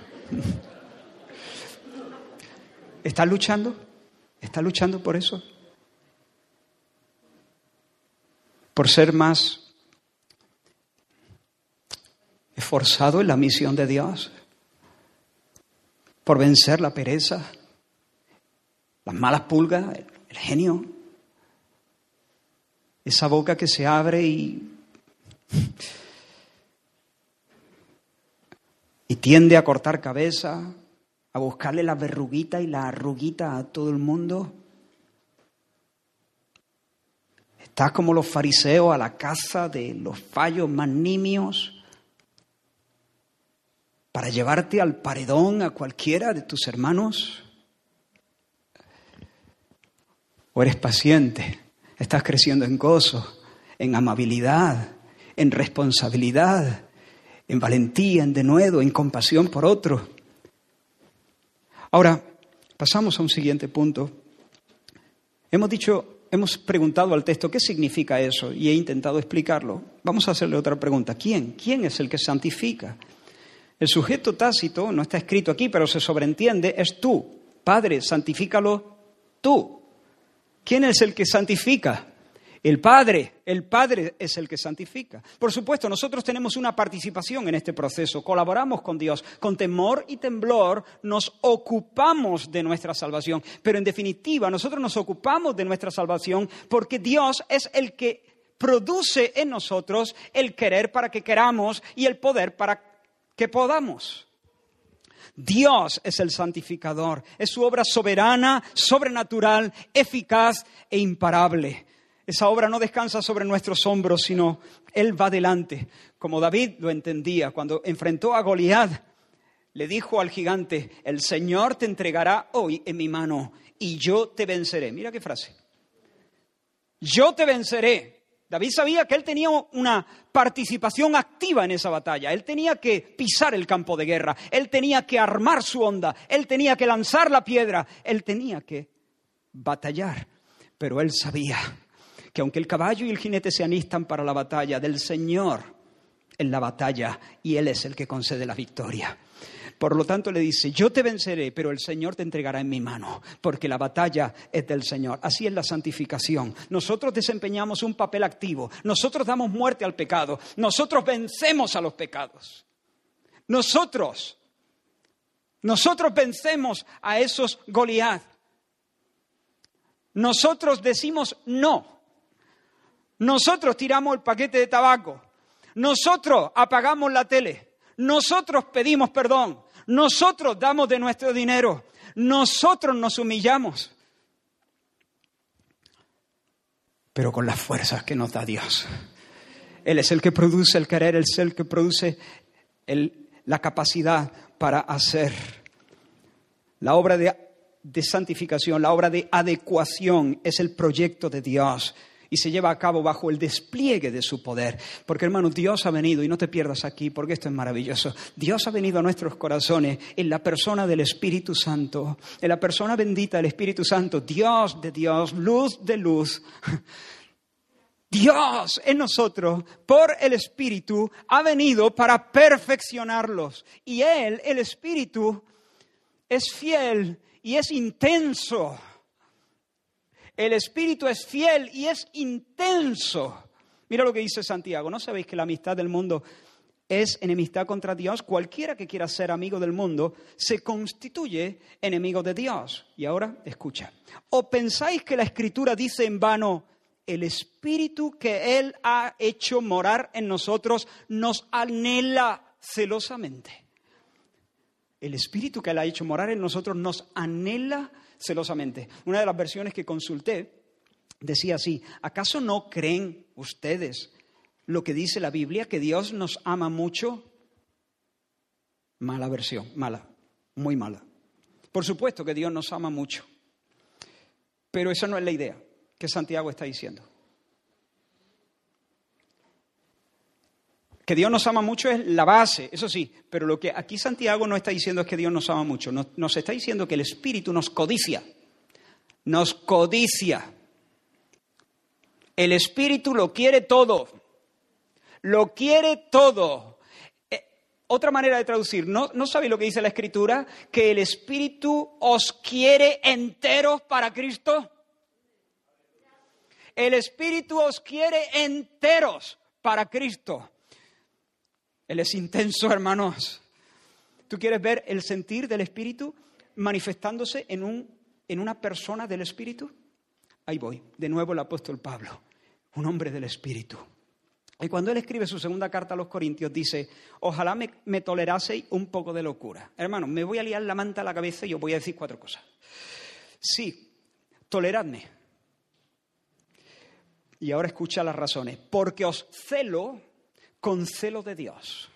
¿Estás luchando? ¿Estás luchando por eso? ¿Por ser más esforzado en la misión de Dios, por vencer la pereza, las malas pulgas, el genio, esa boca que se abre y, tiende a cortar cabeza, a buscarle la verruguita y la arruguita a todo el mundo. Estás como los fariseos a la caza de los fallos más nimios para llevarte al paredón a cualquiera de tus hermanos. O eres paciente, estás creciendo en gozo, en amabilidad, en responsabilidad, en valentía, en denuedo, en compasión por otro. Ahora, pasamos a un siguiente punto. Hemos dicho, hemos preguntado al texto qué significa eso y he intentado explicarlo. Vamos a hacerle otra pregunta. ¿Quién? ¿Quién es el que santifica? El sujeto tácito, no está escrito aquí, pero se sobreentiende, es tú. Padre, santifícalo tú. ¿Quién es el que santifica? El Padre, el Padre es el que santifica. Por supuesto, nosotros tenemos una participación en este proceso, colaboramos con Dios, con temor y temblor nos ocupamos de nuestra salvación, pero en definitiva nosotros nos ocupamos de nuestra salvación porque Dios es el que produce en nosotros el querer para que queramos y el poder para que podamos. Dios es el santificador, es su obra soberana, sobrenatural, eficaz e imparable. Esa obra no descansa sobre nuestros hombros, sino Él va delante, como David lo entendía cuando enfrentó a Goliat. Le dijo al gigante, el Señor te entregará hoy en mi mano y yo te venceré. Mira qué frase. Yo te venceré. David sabía que él tenía una participación activa en esa batalla. Él tenía que pisar el campo de guerra. Él tenía que armar su onda. Él tenía que lanzar la piedra. Él tenía que batallar. Pero él sabía que aunque el caballo y el jinete se anistan para la batalla del Señor en la batalla y Él es el que concede la victoria. Por lo tanto le dice, yo te venceré, pero el Señor te entregará en mi mano, porque la batalla es del Señor. Así es la santificación. Nosotros desempeñamos un papel activo, nosotros damos muerte al pecado, nosotros vencemos a los pecados. Nosotros, nosotros vencemos a esos Goliat. Nosotros decimos no nosotros tiramos el paquete de tabaco. Nosotros apagamos la tele. Nosotros pedimos perdón. Nosotros damos de nuestro dinero. Nosotros nos humillamos. Pero con las fuerzas que nos da Dios. Él es el que produce el querer, Él es el que produce la capacidad para hacer. La obra de santificación, la obra de adecuación es el proyecto de Dios y se lleva a cabo bajo el despliegue de su poder. Porque hermano, Dios ha venido, y no te pierdas aquí, porque esto es maravilloso, Dios ha venido a nuestros corazones en la persona del Espíritu Santo, en la persona bendita del Espíritu Santo, Dios de Dios, luz de luz. Dios en nosotros, por el Espíritu, ha venido para perfeccionarlos. Y Él, el Espíritu, es fiel y es intenso el Espíritu es fiel y es intenso. Mira lo que dice Santiago. ¿No sabéis que la amistad del mundo es enemistad contra Dios? Cualquiera que quiera ser amigo del mundo se constituye enemigo de Dios. Y ahora, escucha. ¿O pensáis que la Escritura dice en vano, el Espíritu que Él ha hecho morar en nosotros nos anhela celosamente? El Espíritu que Él ha hecho morar en nosotros nos anhela celosamente. Una de las versiones que consulté decía así, ¿acaso no creen ustedes lo que dice la Biblia, que Dios nos ama mucho? Mala versión, mala, muy mala. Por supuesto que Dios nos ama mucho, pero esa no es la idea que Santiago está diciendo. Que Dios nos ama mucho es la base, eso sí, pero lo que aquí Santiago no está diciendo es que Dios nos ama mucho, nos, está diciendo que el Espíritu nos codicia, nos codicia. El Espíritu lo quiere todo, lo quiere todo. Eh, otra manera de traducir, ¿no, ¿no sabéis lo que dice la Escritura? Que el Espíritu os quiere enteros para Cristo. El Espíritu os quiere enteros para Cristo. Él es intenso, [laughs] hermanos. ¿Tú quieres ver el sentir del Espíritu manifestándose en, un, en una persona del Espíritu? Ahí voy, de nuevo el apóstol Pablo, un hombre del Espíritu. Y cuando él escribe su segunda carta a los Corintios, dice, ojalá me, me toleraseis un poco de locura. Hermano, me voy a liar la manta a la cabeza y os voy a decir cuatro cosas. Sí, toleradme. Y ahora escucha las razones. Porque os celo con celo de Dios.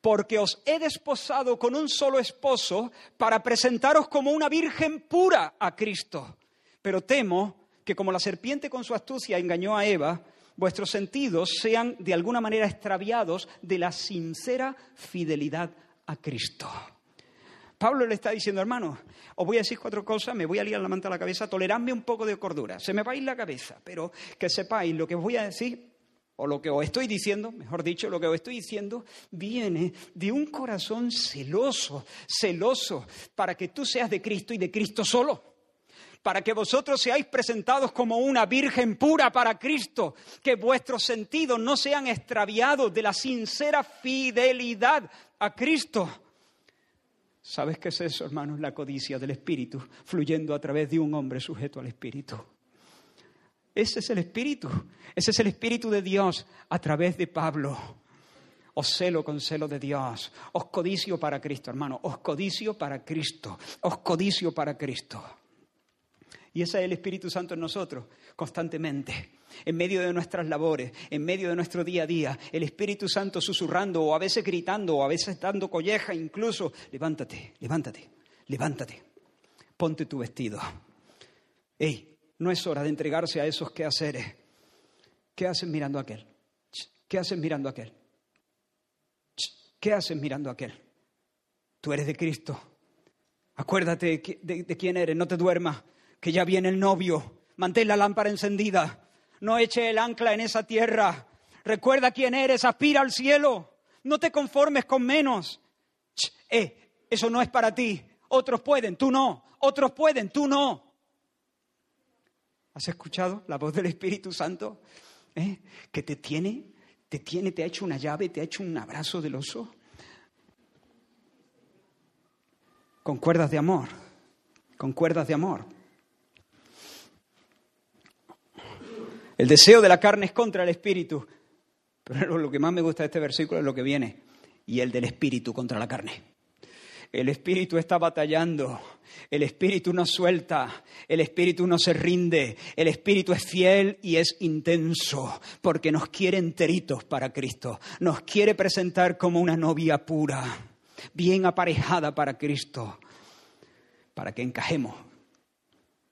Porque os he desposado con un solo esposo para presentaros como una virgen pura a Cristo. Pero temo que como la serpiente con su astucia engañó a Eva, vuestros sentidos sean de alguna manera extraviados de la sincera fidelidad a Cristo. Pablo le está diciendo, hermano, os voy a decir cuatro cosas, me voy a liar la manta a la cabeza, toleradme un poco de cordura, se me va a ir la cabeza, pero que sepáis lo que os voy a decir, o lo que os estoy diciendo, mejor dicho, lo que os estoy diciendo, viene de un corazón celoso, celoso, para que tú seas de Cristo y de Cristo solo para que vosotros seáis presentados como una virgen pura para Cristo, que vuestros sentidos no sean extraviados de la sincera fidelidad a Cristo. ¿Sabes qué es eso, hermanos? La codicia del Espíritu fluyendo a través de un hombre sujeto al Espíritu. Ese es el Espíritu, ese es el Espíritu de Dios a través de Pablo. Os celo con celo de Dios, os codicio para Cristo, hermano, os codicio para Cristo, os codicio para Cristo. Y ese es el Espíritu Santo en nosotros, constantemente, en medio de nuestras labores, en medio de nuestro día a día, el Espíritu Santo susurrando o a veces gritando o a veces dando colleja incluso, levántate, levántate, levántate, ponte tu vestido. Ey, no es hora de entregarse a esos quehaceres. ¿Qué haces mirando a aquel? ¿Qué haces mirando a aquel? ¿Qué haces mirando a aquel? Tú eres de Cristo. Acuérdate de, quién eres, no te duermas que ya viene el novio. Mantén la lámpara encendida. No eche el ancla en esa tierra. Recuerda quién eres, aspira al cielo. No te conformes con menos. eh, eso no es para ti. Otros pueden, tú no. Otros pueden, tú no. ¿Has escuchado la voz del Espíritu Santo? ¿Eh? Que te tiene, te tiene, te ha hecho una llave, te ha hecho un abrazo del oso. Con cuerdas de amor, con cuerdas de amor. El deseo de la carne es contra el espíritu. Pero lo que más me gusta de este versículo es lo que viene. Y el del espíritu contra la carne. El espíritu está batallando. El espíritu no suelta. El espíritu no se rinde. El espíritu es fiel y es intenso. Porque nos quiere enteritos para Cristo. Nos quiere presentar como una novia pura. Bien aparejada para Cristo. Para que encajemos.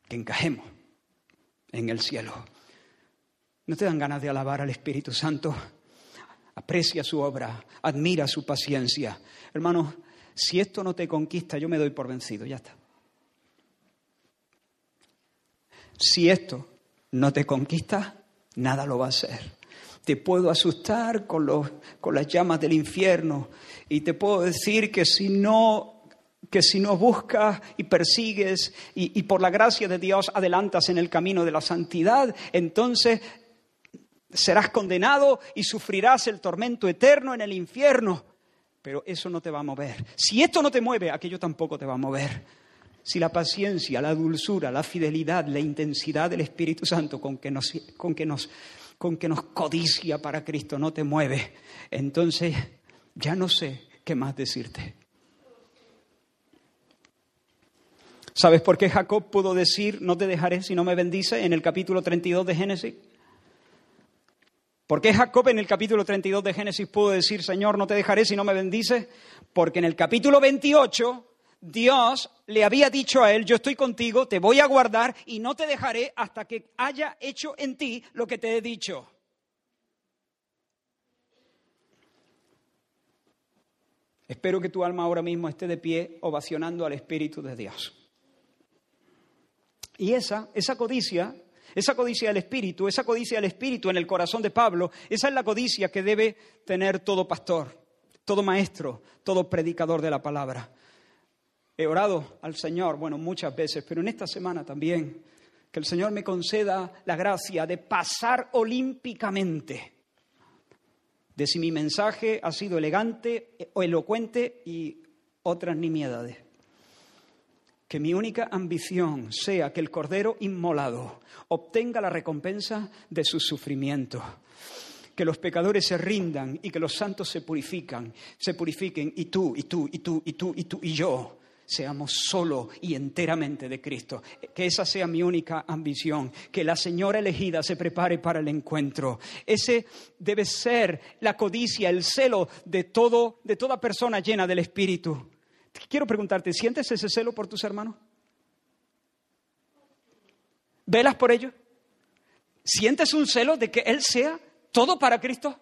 Que encajemos en el cielo. ¿No te dan ganas de alabar al Espíritu Santo? Aprecia su obra, admira su paciencia. Hermano, si esto no te conquista, yo me doy por vencido, ya está. Si esto no te conquista, nada lo va a hacer. Te puedo asustar con, los, con las llamas del infierno y te puedo decir que si no que si no buscas y persigues y, y, por la gracia de Dios adelantas en el camino de la santidad, entonces serás condenado y sufrirás el tormento eterno en el infierno. Pero eso no te va a mover. Si esto no te mueve, aquello tampoco te va a mover. Si la paciencia, la dulzura, la fidelidad, la intensidad del Espíritu Santo con que nos, con que nos, con que nos codicia para Cristo no te mueve, entonces ya no sé qué más decirte. ¿Sabes por qué Jacob pudo decir, no te dejaré si no me bendice en el capítulo 32 de Génesis? ¿Por qué Jacob en el capítulo 32 de Génesis pudo decir, Señor, no te dejaré si no me bendices? Porque en el capítulo 28 Dios le había dicho a él, yo estoy contigo, te voy a guardar y no te dejaré hasta que haya hecho en ti lo que te he dicho. Espero que tu alma ahora mismo esté de pie ovacionando al Espíritu de Dios. Y esa, esa codicia esa codicia del espíritu, esa codicia del espíritu en el corazón de Pablo, esa es la codicia que debe tener todo pastor, todo maestro, todo predicador de la palabra. He orado al Señor, bueno, muchas veces, pero en esta semana también, que el Señor me conceda la gracia de pasar olímpicamente de si mi mensaje ha sido elegante o elocuente y otras nimiedades que mi única ambición sea que el Cordero inmolado obtenga la recompensa de su sufrimiento. que los pecadores se rindan y que los santos se purifican, se purifiquen, y tú, y tú, y tú, y tú, y tú, y yo seamos solo y enteramente de Cristo. Que esa sea mi única ambición, que la señora elegida se prepare para el encuentro. Ese debe ser la codicia, el celo de todo de toda persona llena del espíritu. Quiero preguntarte, ¿sientes ese celo por tus hermanos? ¿Velas por ellos? ¿Sientes un celo de que Él sea todo para Cristo?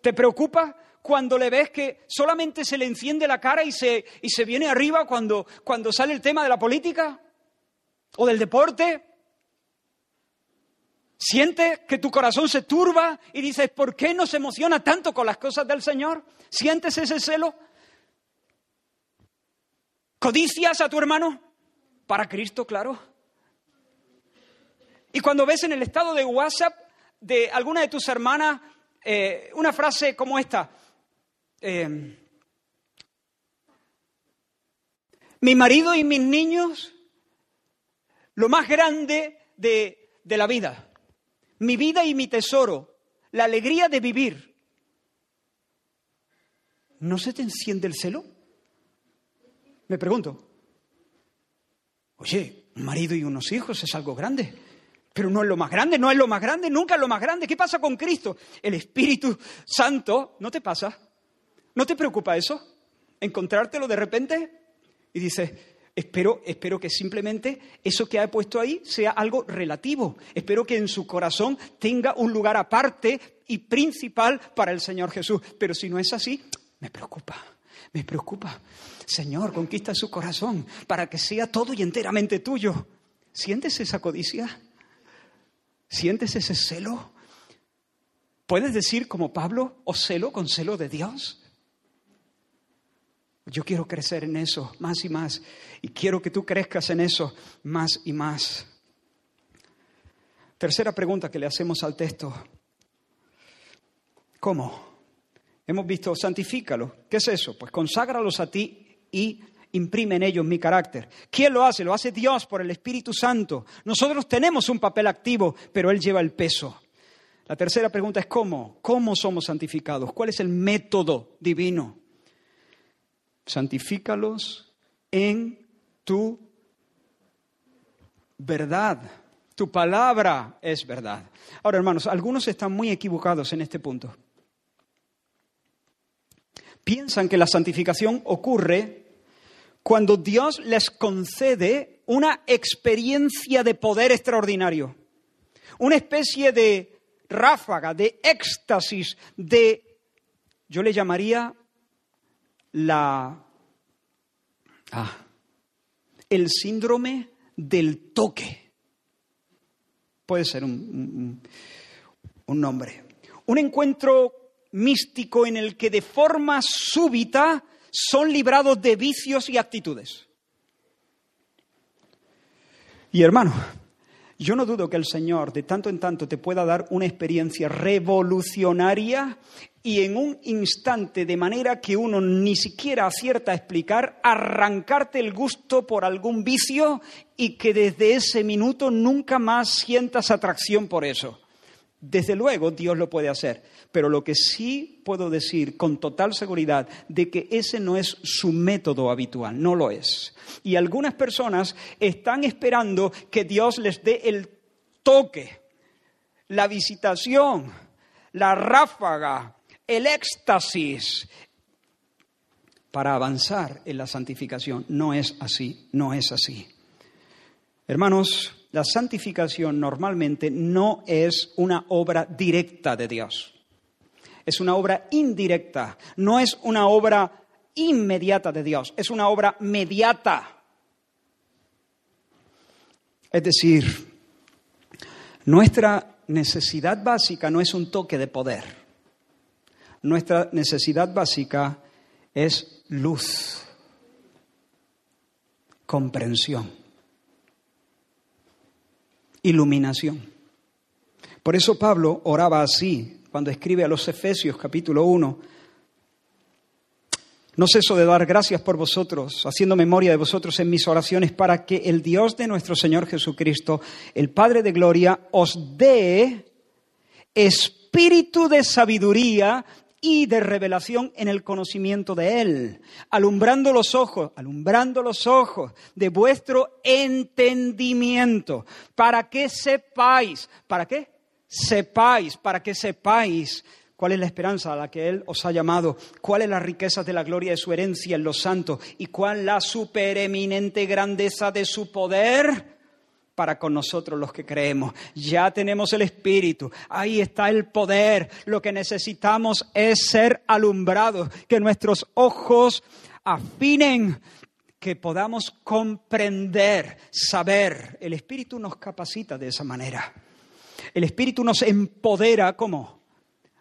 ¿Te preocupa cuando le ves que solamente se le enciende la cara y se, y se viene arriba cuando, cuando sale el tema de la política o del deporte? ¿Sientes que tu corazón se turba y dices, ¿por qué no se emociona tanto con las cosas del Señor? ¿Sientes ese celo? ¿Codicias a tu hermano? Para Cristo, claro. Y cuando ves en el estado de WhatsApp de alguna de tus hermanas eh, una frase como esta, eh, mi marido y mis niños, lo más grande de, de la vida, mi vida y mi tesoro, la alegría de vivir. ¿No se te enciende el celo? Me pregunto. Oye, un marido y unos hijos es algo grande. Pero no es lo más grande, no es lo más grande, nunca es lo más grande. ¿Qué pasa con Cristo? El Espíritu Santo, ¿no te pasa? ¿No te preocupa eso? ¿Encontrártelo de repente? Y dices, espero, espero que simplemente eso que ha puesto ahí sea algo relativo. Espero que en su corazón tenga un lugar aparte y principal para el Señor Jesús. Pero si no es así, me preocupa, me preocupa. Señor, conquista su corazón para que sea todo y enteramente tuyo. ¿Sientes esa codicia? ¿Sientes ese celo? ¿Puedes decir como Pablo, o celo con celo de Dios? Yo quiero crecer en eso más y más. Y quiero que tú crezcas en eso más y más. Tercera pregunta que le hacemos al texto. ¿Cómo? Hemos visto, santifícalo. ¿Qué es eso? Pues conságralos a ti y imprime en ellos mi carácter. ¿Quién lo hace? Lo hace Dios por el Espíritu Santo. Nosotros tenemos un papel activo, pero Él lleva el peso. La tercera pregunta es ¿cómo? ¿Cómo somos santificados? ¿Cuál es el método divino? Santifícalos en tu verdad. Tu palabra es verdad. Ahora, hermanos, algunos están muy equivocados en este punto. Piensan que la santificación ocurre cuando Dios les concede una experiencia de poder extraordinario, una especie de ráfaga, de éxtasis, de, yo le llamaría la, ah, el síndrome del toque. Puede ser un, un nombre. Un encuentro místico en el que de forma súbita son librados de vicios y actitudes. Y hermano, yo no dudo que el Señor de tanto en tanto te pueda dar una experiencia revolucionaria y en un instante, de manera que uno ni siquiera acierta a explicar, arrancarte el gusto por algún vicio y que desde ese minuto nunca más sientas atracción por eso. Desde luego Dios lo puede hacer, pero lo que sí puedo decir con total seguridad de que ese no es su método habitual, no lo es. Y algunas personas están esperando que Dios les dé el toque, la visitación, la ráfaga, el éxtasis para avanzar en la santificación. No es así, no es así. Hermanos, la santificación normalmente no es una obra directa de Dios es una obra indirecta, no es una obra inmediata de Dios, es una obra mediata. Es decir, nuestra necesidad básica no es un toque de poder. Nuestra necesidad básica es luz, comprensión, iluminación. Por eso Pablo oraba así cuando escribe a los Efesios capítulo 1. No ceso de dar gracias por vosotros, haciendo memoria de vosotros en mis oraciones, para que el Dios de nuestro Señor Jesucristo, el Padre de Gloria, os dé espíritu de sabiduría y de revelación en el conocimiento de Él, alumbrando los ojos, alumbrando los ojos de vuestro entendimiento, para que sepáis, ¿para qué? Sepáis, para que sepáis cuál es la esperanza a la que Él os ha llamado, cuál es la riqueza de la gloria de su herencia en los santos y cuál la supereminente grandeza de su poder para con nosotros los que creemos. Ya tenemos el Espíritu, ahí está el poder. Lo que necesitamos es ser alumbrados, que nuestros ojos afinen, que podamos comprender, saber. El Espíritu nos capacita de esa manera. El Espíritu nos empodera, ¿cómo?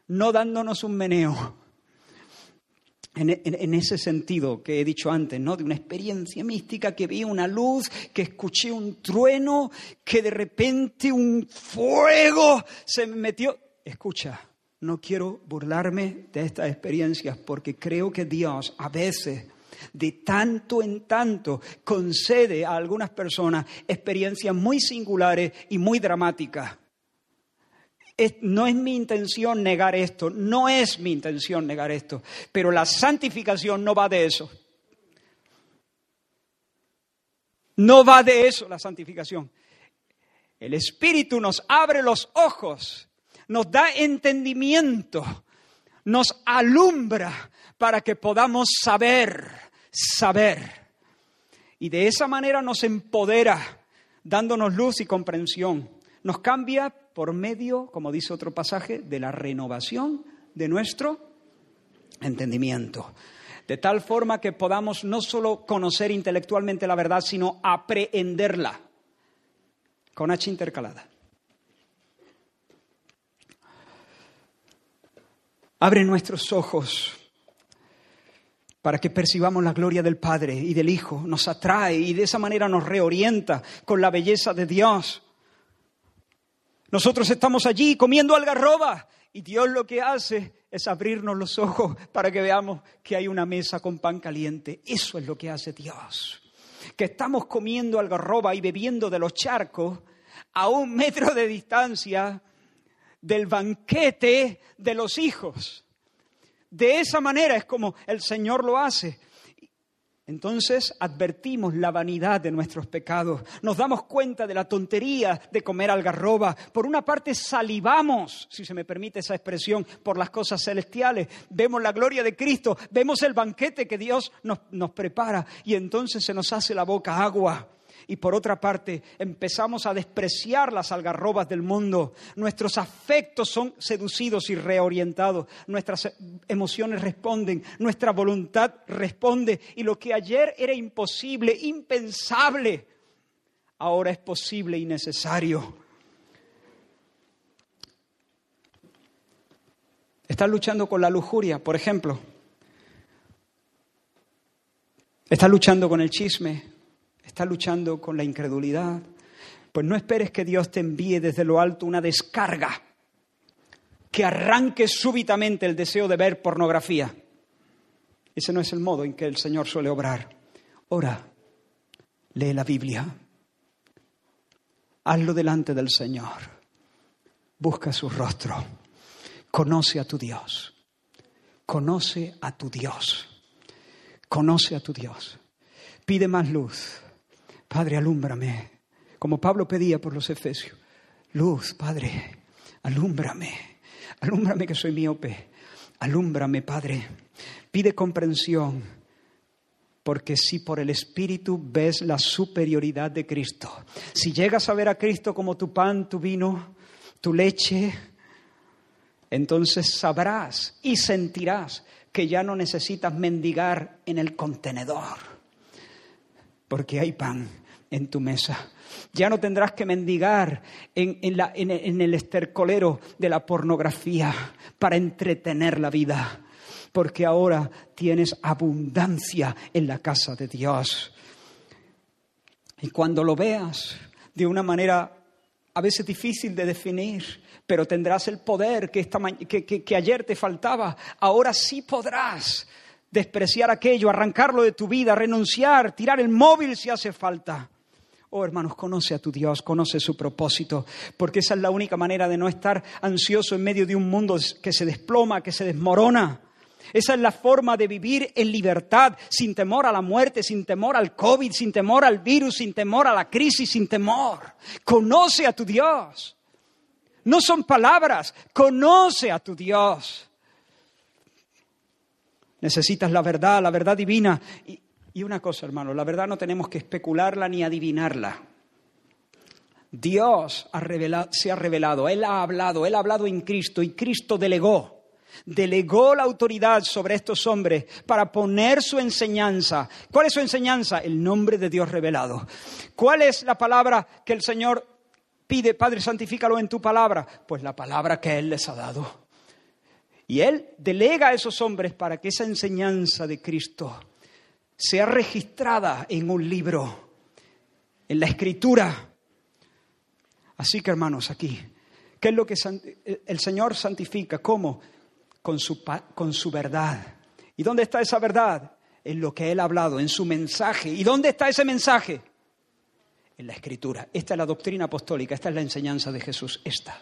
No dándonos un meneo, en, ese sentido que he dicho antes, ¿no? De una experiencia mística, que vi una luz, que escuché un trueno, que de repente un fuego se me metió. Escucha, no quiero burlarme de estas experiencias porque creo que Dios a veces de tanto en tanto concede a algunas personas experiencias muy singulares y muy dramáticas no es mi intención negar esto, no es mi intención negar esto, pero la santificación no va de eso. No va de eso la santificación. El Espíritu nos abre los ojos, nos da entendimiento, nos alumbra para que podamos saber, saber. Y de esa manera nos empodera, dándonos luz y comprensión. Nos cambia por medio, como dice otro pasaje, de la renovación de nuestro entendimiento. De tal forma que podamos no solo conocer intelectualmente la verdad, sino aprehenderla con H intercalada. Abre nuestros ojos para que percibamos la gloria del Padre y del Hijo. Nos atrae y de esa manera nos reorienta con la belleza de Dios. Nosotros estamos allí comiendo algarroba y Dios lo que hace es abrirnos los ojos para que veamos que hay una mesa con pan caliente. Eso es lo que hace Dios. Que estamos comiendo algarroba y bebiendo de los charcos a un metro de distancia del banquete de los hijos. De esa manera es como el Señor lo hace. Entonces advertimos la vanidad de nuestros pecados, nos damos cuenta de la tontería de comer algarroba. Por una parte salivamos, si se me permite esa expresión, por las cosas celestiales, vemos la gloria de Cristo, vemos el banquete que Dios nos, nos prepara. Y entonces se nos hace la boca agua y por otra parte empezamos a despreciar las algarrobas del mundo. Nuestros afectos son seducidos y reorientados, nuestras emociones responden, nuestra voluntad responde y lo que ayer era imposible, impensable, ahora es posible y necesario. Estás luchando con la lujuria, por ejemplo. Estás luchando con el chisme, ¿Estás luchando con la incredulidad? Pues no esperes que Dios te envíe desde lo alto una descarga que arranque súbitamente el deseo de ver pornografía. Ese no es el modo en que el Señor suele obrar. Ora, lee la Biblia, hazlo delante del Señor, busca su rostro, conoce a tu Dios, conoce a tu Dios, conoce a tu Dios, pide más luz, Padre, alúmbrame, como Pablo pedía por los Efesios. Luz, Padre, alúmbrame, alúmbrame que soy miope, alúmbrame, Padre. Pide comprensión, porque si por el Espíritu ves la superioridad de Cristo, si llegas a ver a Cristo como tu pan, tu vino, tu leche, entonces sabrás y sentirás que ya no necesitas mendigar en el contenedor, porque hay pan en tu mesa. Ya no tendrás que mendigar en, en, el estercolero de la pornografía para entretener la vida, porque ahora tienes abundancia en la casa de Dios. Y cuando lo veas de una manera a veces difícil de definir, pero tendrás el poder que, esta, que ayer te faltaba, ahora sí podrás despreciar aquello, arrancarlo de tu vida, renunciar, tirar el móvil si hace falta Oh, hermanos, conoce a tu Dios, conoce su propósito, porque esa es la única manera de no estar ansioso en medio de un mundo que se desploma, que se desmorona. Esa es la forma de vivir en libertad, sin temor a la muerte, sin temor al COVID, sin temor al virus, sin temor a la crisis, sin temor. Conoce a tu Dios. No son palabras, conoce a tu Dios. Necesitas la verdad, la verdad divina. Una cosa, hermano, la verdad no tenemos que especularla ni adivinarla. Dios se ha revelado, Él ha hablado, Él ha hablado en Cristo y Cristo delegó, delegó la autoridad sobre estos hombres para poner su enseñanza. ¿Cuál es su enseñanza? El nombre de Dios revelado. ¿Cuál es la palabra que el Señor pide, Padre, santifícalo en tu palabra? Pues la palabra que Él les ha dado. Y Él delega a esos hombres para que esa enseñanza de Cristo sea registrada en un libro, en la escritura. Así que hermanos, aquí, ¿qué es lo que el Señor santifica? ¿Cómo? Con su, con su verdad. ¿Y dónde está esa verdad? En lo que Él ha hablado, en su mensaje. ¿Y dónde está ese mensaje? En la escritura. Esta es la doctrina apostólica, esta es la enseñanza de Jesús, esta.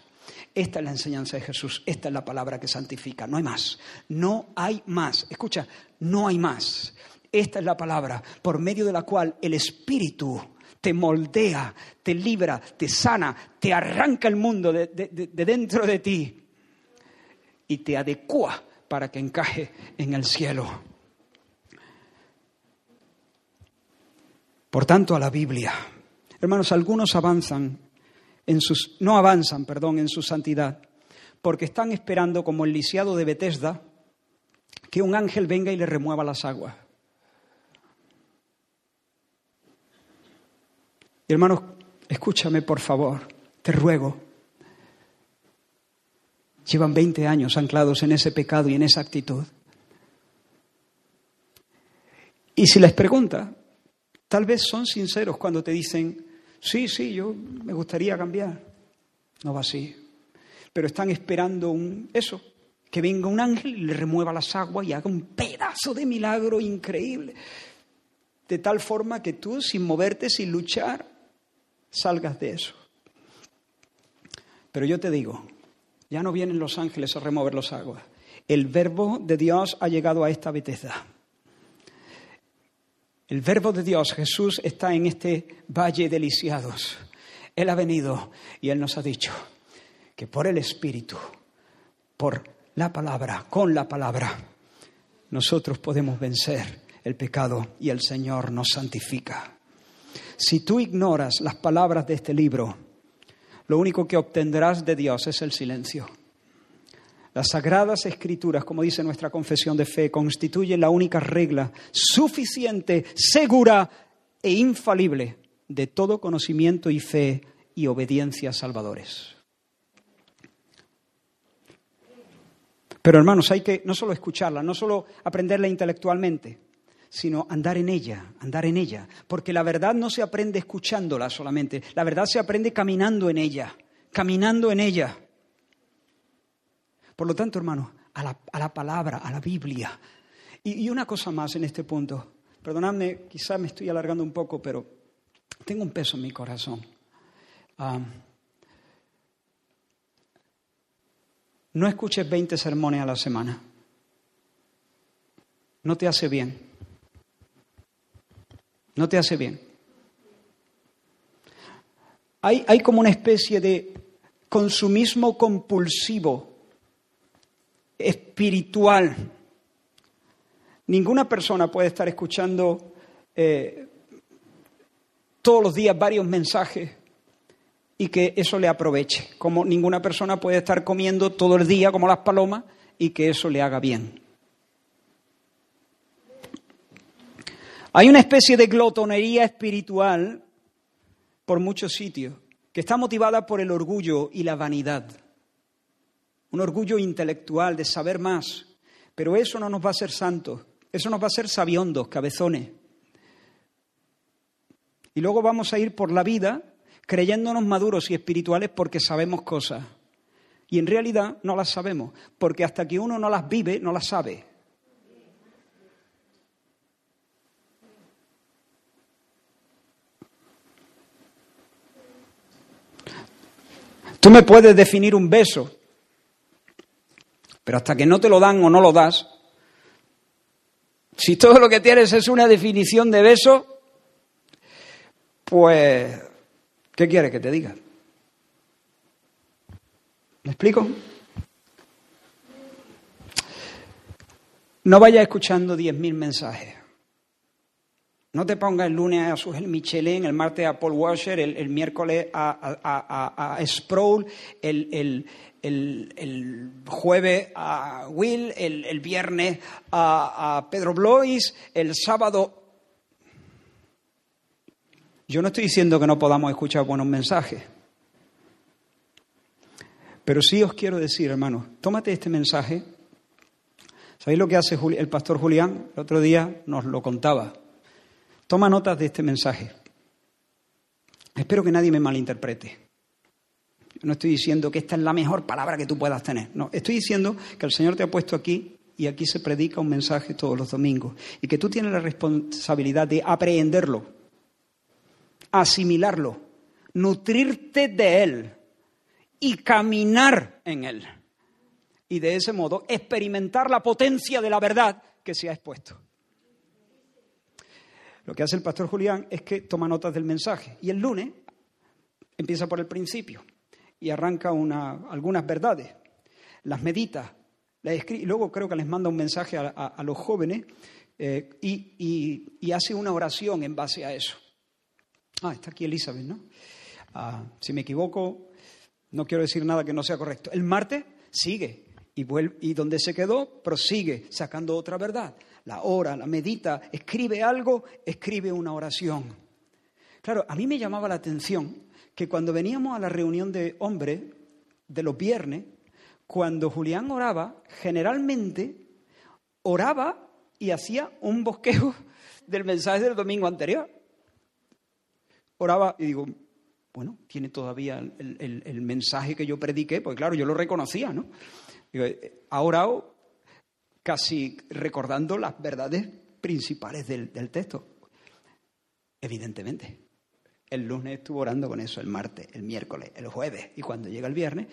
Esta es la enseñanza de Jesús, esta es la palabra que santifica, no hay más, no hay más. Escucha, no hay más. Esta es la palabra por medio de la cual el Espíritu te moldea, te libra, te sana, te arranca el mundo de, dentro de ti y te adecua para que encaje en el cielo. Por tanto, a la Biblia. Hermanos, algunos avanzan en sus, no avanzan, perdón, en su santidad, porque están esperando como el lisiado de Betesda que un ángel venga y le remueva las aguas. Hermanos, escúchame por favor, te ruego. Llevan 20 años anclados en ese pecado y en esa actitud. Y si les pregunta, tal vez son sinceros cuando te dicen, sí, sí, yo me gustaría cambiar. No va así. Pero están esperando un, eso, que venga un ángel y le remueva las aguas y haga un pedazo de milagro increíble. De tal forma que tú, sin moverte, sin luchar, salgas de eso. Pero yo te digo, ya no vienen los ángeles a remover los aguas. El verbo de Dios ha llegado a esta Betesda. El verbo de Dios, Jesús, está en este valle de lisiados. Él ha venido y Él nos ha dicho que por el Espíritu, por la palabra, con la palabra, nosotros podemos vencer el pecado y el Señor nos santifica. Si tú ignoras las palabras de este libro, lo único que obtendrás de Dios es el silencio. Las sagradas escrituras, como dice nuestra confesión de fe, constituyen la única regla suficiente, segura e infalible de todo conocimiento y fe y obediencia salvadores. Pero hermanos, hay que no solo escucharla, no solo aprenderla intelectualmente, sino andar en ella, andar en ella. Porque la verdad no se aprende escuchándola solamente, la verdad se aprende caminando en ella, caminando en ella. Por lo tanto, hermano, a la, palabra, a la Biblia. Y, una cosa más en este punto. Perdonadme, quizás me estoy alargando un poco, pero tengo un peso en mi corazón. no escuches 20 sermones a la semana. No te hace bien. No te hace bien. Hay, hay como una especie de consumismo compulsivo, espiritual. Ninguna persona puede estar escuchando eh, todos los días varios mensajes y que eso le aproveche, como ninguna persona puede estar comiendo todo el día como las palomas y que eso le haga bien. Hay una especie de glotonería espiritual por muchos sitios que está motivada por el orgullo y la vanidad. Un orgullo intelectual de saber más. Pero eso no nos va a hacer santos, eso nos va a hacer sabiondos, cabezones. Y luego vamos a ir por la vida creyéndonos maduros y espirituales porque sabemos cosas. Y en realidad no las sabemos, porque hasta que uno no las vive, no las sabe. Tú me puedes definir un beso, pero hasta que no te lo dan o no lo das, si todo lo que tienes es una definición de beso, pues, ¿qué quieres que te diga? ¿Me explico? No vayas escuchando 10.000 mensajes. No te pongas el lunes a Sugel Michelin, el martes a Paul Washer, el, miércoles a, a, Sproul, el, jueves a Will, el, viernes a, Pedro Blois, el sábado. Yo no estoy diciendo que no podamos escuchar buenos mensajes. Pero sí os quiero decir, hermanos, tómate este mensaje. ¿Sabéis lo que hace el pastor Julián? El otro día nos lo contaba. Toma notas de este mensaje. Espero que nadie me malinterprete. No estoy diciendo que esta es la mejor palabra que tú puedas tener. No, estoy diciendo que el Señor te ha puesto aquí y aquí se predica un mensaje todos los domingos y que tú tienes la responsabilidad de aprehenderlo, asimilarlo, nutrirte de él y caminar en él. Y de ese modo experimentar la potencia de la verdad que se ha expuesto. Lo que hace el pastor Julián es que toma notas del mensaje y el lunes empieza por el principio y arranca algunas verdades, las medita, las escribe y luego creo que les manda un mensaje a, los jóvenes eh, y, hace una oración en base a eso. Ah, está aquí Elizabeth, ¿no? Ah, si me equivoco, no quiero decir nada que no sea correcto. El martes sigue y donde se quedó, prosigue sacando otra verdad la ora, la medita, escribe algo, escribe una oración. Claro, a mí me llamaba la atención que cuando veníamos a la reunión de hombres de los viernes, cuando Julián oraba, generalmente oraba y hacía un bosquejo [laughs] del mensaje del domingo anterior. Oraba y digo, bueno, tiene todavía el, mensaje que yo prediqué, pues claro, yo lo reconocía, ¿no? Digo, ha orado casi recordando las verdades principales del, texto. Evidentemente. El lunes estuvo orando con eso, el martes, el miércoles, el jueves, y cuando llega el viernes,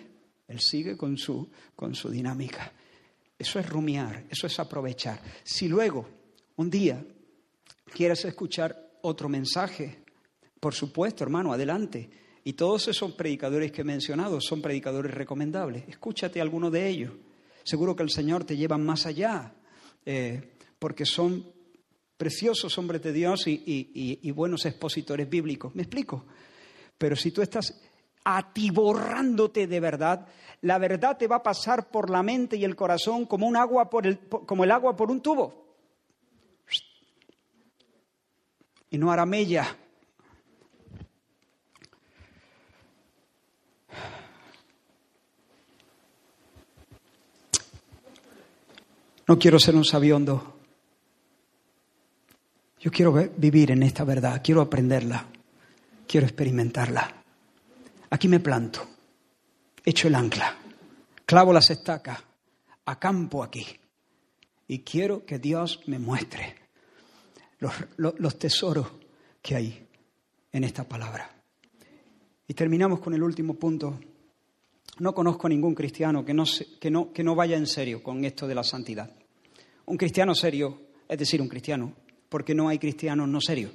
él sigue con su, con su dinámica. Eso es rumiar, eso es aprovechar. Si luego, un día, quieres escuchar otro mensaje, por supuesto, hermano, adelante. Y todos esos predicadores que he mencionado son predicadores recomendables. Escúchate alguno de ellos. Seguro que el Señor te lleva más allá, eh, porque son preciosos hombres de Dios y, buenos expositores bíblicos. ¿Me explico? Pero si tú estás atiborrándote de verdad, la verdad te va a pasar por la mente y el corazón como, un agua por el, como el agua por un tubo. Y no hará mella. No quiero ser un sabiondo. Yo quiero vivir en esta verdad, quiero aprenderla, quiero experimentarla. Aquí me planto, echo el ancla, clavo las estacas, acampo aquí. Y quiero que Dios me muestre los, los tesoros que hay en esta palabra. Y terminamos con el último punto no conozco ningún cristiano que no, que, no, que no vaya en serio con esto de la santidad. Un cristiano serio, es decir, un cristiano, porque no hay cristianos no serios.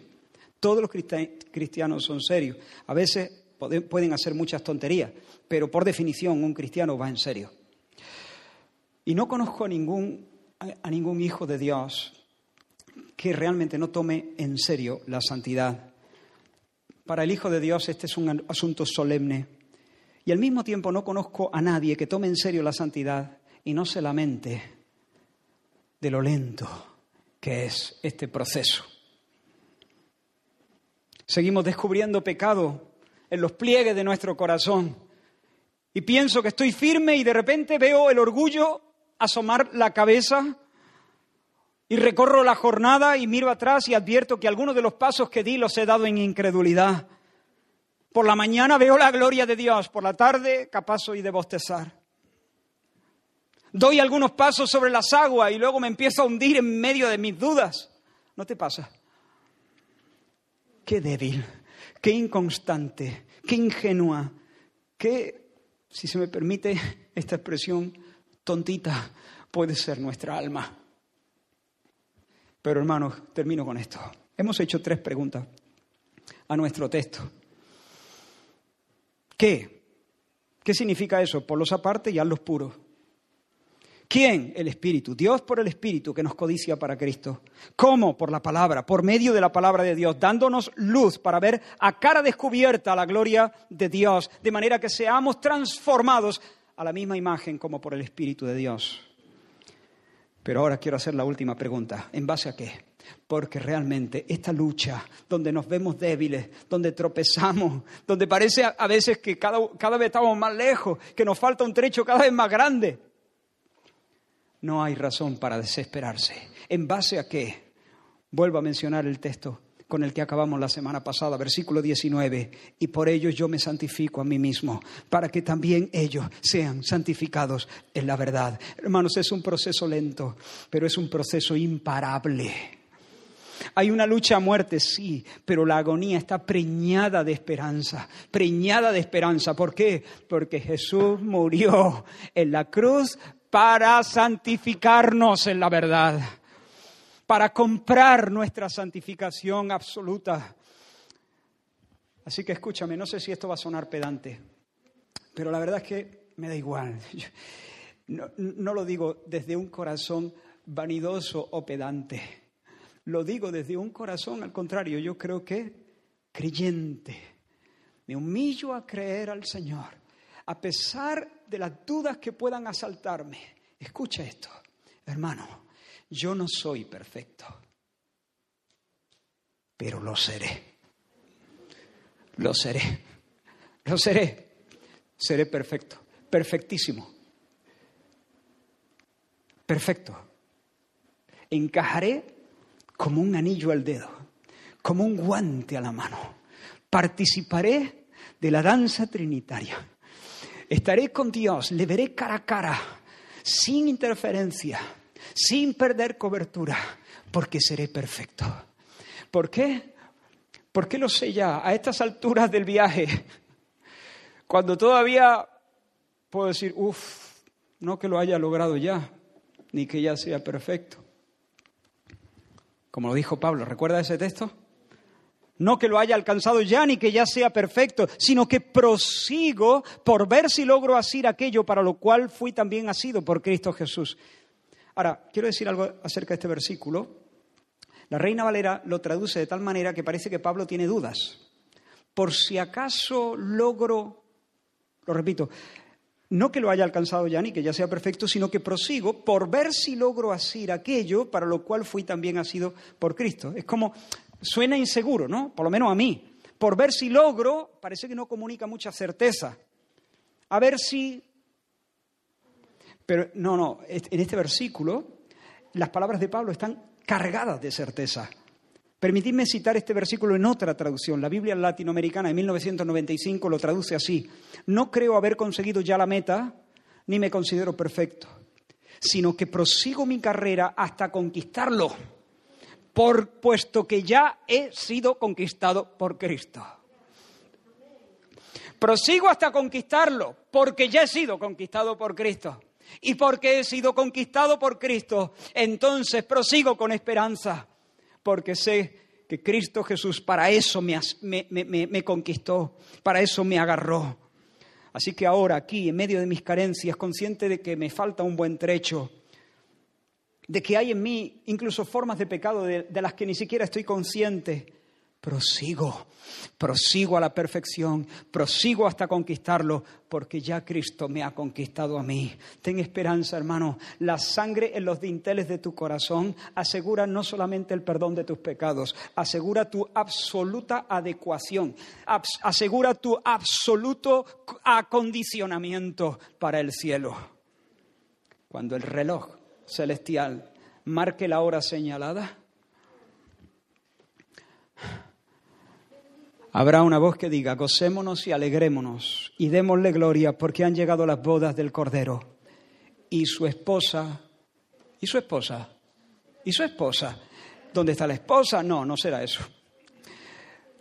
Todos los cristianos son serios. A veces pueden hacer muchas tonterías, pero por definición un cristiano va en serio. Y no conozco a ningún, a ningún hijo de Dios que realmente no tome en serio la santidad. Para el Hijo de Dios este es un asunto solemne y al mismo tiempo no conozco a nadie que tome en serio la santidad y no se lamente de lo lento que es este proceso. Seguimos descubriendo pecado en los pliegues de nuestro corazón. Y pienso que estoy firme y de repente veo el orgullo asomar la cabeza y recorro la jornada y miro atrás y advierto que algunos de los pasos que di los he dado en incredulidad. Por la mañana veo la gloria de Dios, por la tarde capaz soy de bostezar. Doy algunos pasos sobre las aguas y luego me empiezo a hundir en medio de mis dudas. ¿No te pasa? Qué débil, qué inconstante, qué ingenua, qué si se me permite esta expresión tontita, puede ser nuestra alma. Pero hermanos, termino con esto. Hemos hecho tres preguntas a nuestro texto. ¿Qué? ¿Qué significa eso? Por los aparte y los puros. ¿Quién? El Espíritu. Dios por el Espíritu que nos codicia para Cristo. ¿Cómo? Por la palabra, por medio de la palabra de Dios, dándonos luz para ver a cara descubierta la gloria de Dios, de manera que seamos transformados a la misma imagen como por el Espíritu de Dios. Pero ahora quiero hacer la última pregunta. ¿En base a qué? Porque realmente esta lucha, donde nos vemos débiles, donde tropezamos, donde parece a veces que cada, cada vez estamos más lejos, que nos falta un trecho cada vez más grande, no hay razón para desesperarse. ¿En base a qué? Vuelvo a mencionar el texto con el que acabamos la semana pasada, versículo 19, y por ello yo me santifico a mí mismo, para que también ellos sean santificados en la verdad. Hermanos, es un proceso lento, pero es un proceso imparable. Hay una lucha a muerte, sí, pero la agonía está preñada de esperanza, preñada de esperanza. ¿Por qué? Porque Jesús murió en la cruz para santificarnos en la verdad, para comprar nuestra santificación absoluta. Así que escúchame, no sé si esto va a sonar pedante, pero la verdad es que me da igual. No, no, lo digo desde un corazón vanidoso o pedante, lo digo desde un corazón al contrario, yo creo que creyente. Me humillo a creer al Señor a pesar de las dudas que puedan asaltarme. Escucha esto, hermano, yo no soy perfecto, pero lo seré. Lo seré. Lo seré. Seré perfecto. Perfectísimo. Perfecto. Encajaré como un anillo al dedo, como un guante a la mano. Participaré de la danza trinitaria. Estaré con Dios, le veré cara a cara, sin interferencia, sin perder cobertura, porque seré perfecto. ¿Por qué? ¿Por qué lo sé ya a estas alturas del viaje? Cuando todavía puedo decir, uff, no que lo haya logrado ya, ni que ya sea perfecto. Como lo dijo Pablo, ¿recuerda ese texto? No que lo haya alcanzado ya ni que ya sea perfecto, sino que prosigo por ver si logro asir aquello para lo cual fui también asido por Cristo Jesús. Ahora, quiero decir algo acerca de este versículo. La Reina Valera lo traduce de tal manera que parece que Pablo tiene dudas. Por si acaso logro, lo repito, no que lo haya alcanzado ya ni que ya sea perfecto, sino que prosigo por ver si logro asir aquello para lo cual fui también asido por Cristo. Es como Suena inseguro, ¿no? Por lo menos a mí. Por ver si logro, parece que no comunica mucha certeza. A ver si... Pero no, no, en este versículo las palabras de Pablo están cargadas de certeza. Permitidme citar este versículo en otra traducción. La Biblia latinoamericana de 1995 lo traduce así. No creo haber conseguido ya la meta, ni me considero perfecto, sino que prosigo mi carrera hasta conquistarlo por, puesto que ya he sido conquistado por Cristo. Prosigo hasta conquistarlo, porque ya he sido conquistado por Cristo. Y porque he sido conquistado por Cristo, entonces prosigo con esperanza, porque sé que Cristo Jesús para eso me, me, conquistó, para eso me agarró. Así que ahora aquí, en medio de mis carencias, consciente de que me falta un buen trecho, de que hay en mí incluso formas de pecado de, las que ni siquiera estoy consciente. Prosigo, prosigo a la perfección, prosigo hasta conquistarlo, porque ya Cristo me ha conquistado a mí. Ten esperanza, hermano. La sangre en los dinteles de tu corazón asegura no solamente el perdón de tus pecados, asegura tu absoluta adecuación, asegura tu absoluto acondicionamiento para el cielo. Cuando el reloj celestial marque la hora señalada, habrá una voz que diga, gocémonos y alegrémonos y démosle gloria porque han llegado las bodas del Cordero. Y su esposa, y su esposa, y su esposa. ¿Dónde está la esposa? No, no será eso.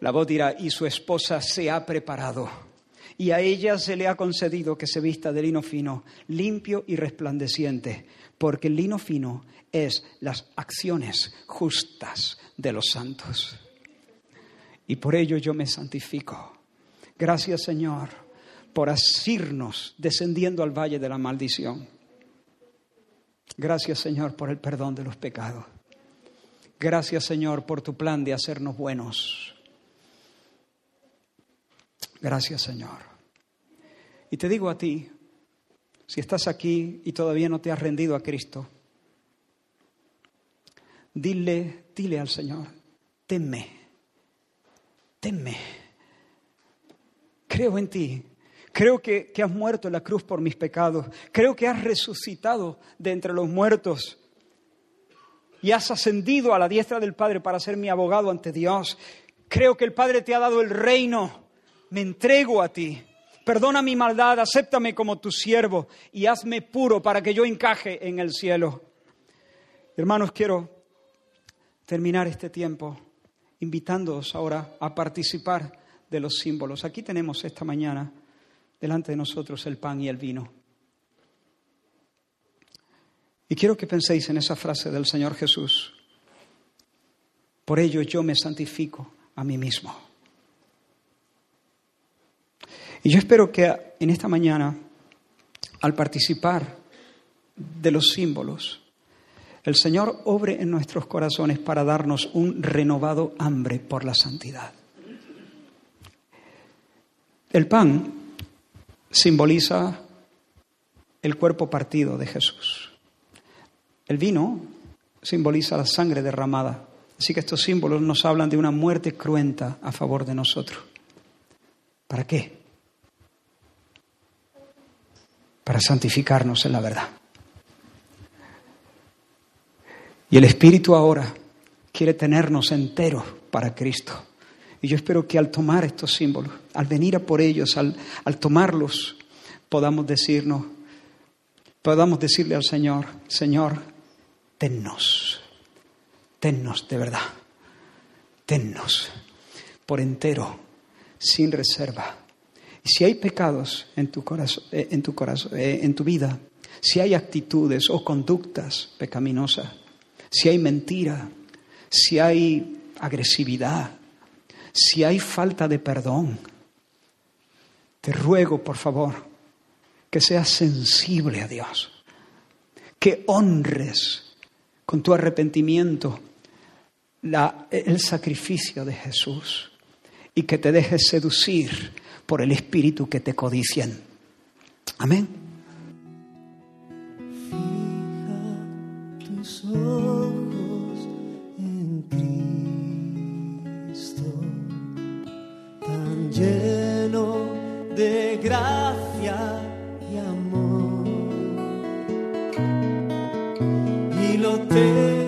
La voz dirá, y su esposa se ha preparado y a ella se le ha concedido que se vista de lino fino, limpio y resplandeciente, porque el lino fino es las acciones justas de los santos. Y por ello yo me santifico. Gracias Señor por asirnos descendiendo al valle de la maldición. Gracias Señor por el perdón de los pecados. Gracias Señor por tu plan de hacernos buenos. Gracias Señor. Y te digo a ti, si estás aquí y todavía no te has rendido a Cristo, dile, dile al Señor, teme, teme. Creo en ti, Creo que, que, has muerto en la cruz por mis pecados. Creo que has resucitado de entre los muertos. Y has ascendido a la diestra del Padre para ser mi abogado ante Dios. Creo que el Padre te ha dado el reino. Me entrego a ti. Perdona mi maldad, acéptame como tu siervo y hazme puro para que yo encaje en el cielo. Hermanos, quiero terminar este tiempo invitándoos ahora a participar de los símbolos. Aquí tenemos esta mañana delante de nosotros el pan y el vino. Y quiero que penséis en esa frase del Señor Jesús. Por ello yo me santifico a mí mismo. Y yo espero que en esta mañana, al participar de los símbolos, el Señor obre en nuestros corazones para darnos un renovado hambre por la santidad. El pan simboliza el cuerpo partido de Jesús. El vino simboliza la sangre derramada. Así que estos símbolos nos hablan de una muerte cruenta a favor de nosotros. ¿Para qué? Para santificarnos en la verdad. Y el Espíritu ahora quiere tenernos enteros para Cristo. Y yo espero que al tomar estos símbolos, al venir a por ellos, al, al tomarlos, podamos decirnos, podamos decirle al Señor, Señor, tennos, tennos de verdad, tennos por entero, sin reserva. Y si hay pecados en tu corazón, eh, en tu corazón, eh, en tu vida, si hay actitudes o conductas pecaminosas, si hay mentira, si hay agresividad, si hay falta de perdón, te ruego, por favor, que seas sensible a Dios, que honres con tu arrepentimiento el sacrificio de Jesús y que te dejes seducir por el espíritu que te codician. Amén. De pie y podemos cantarla de dos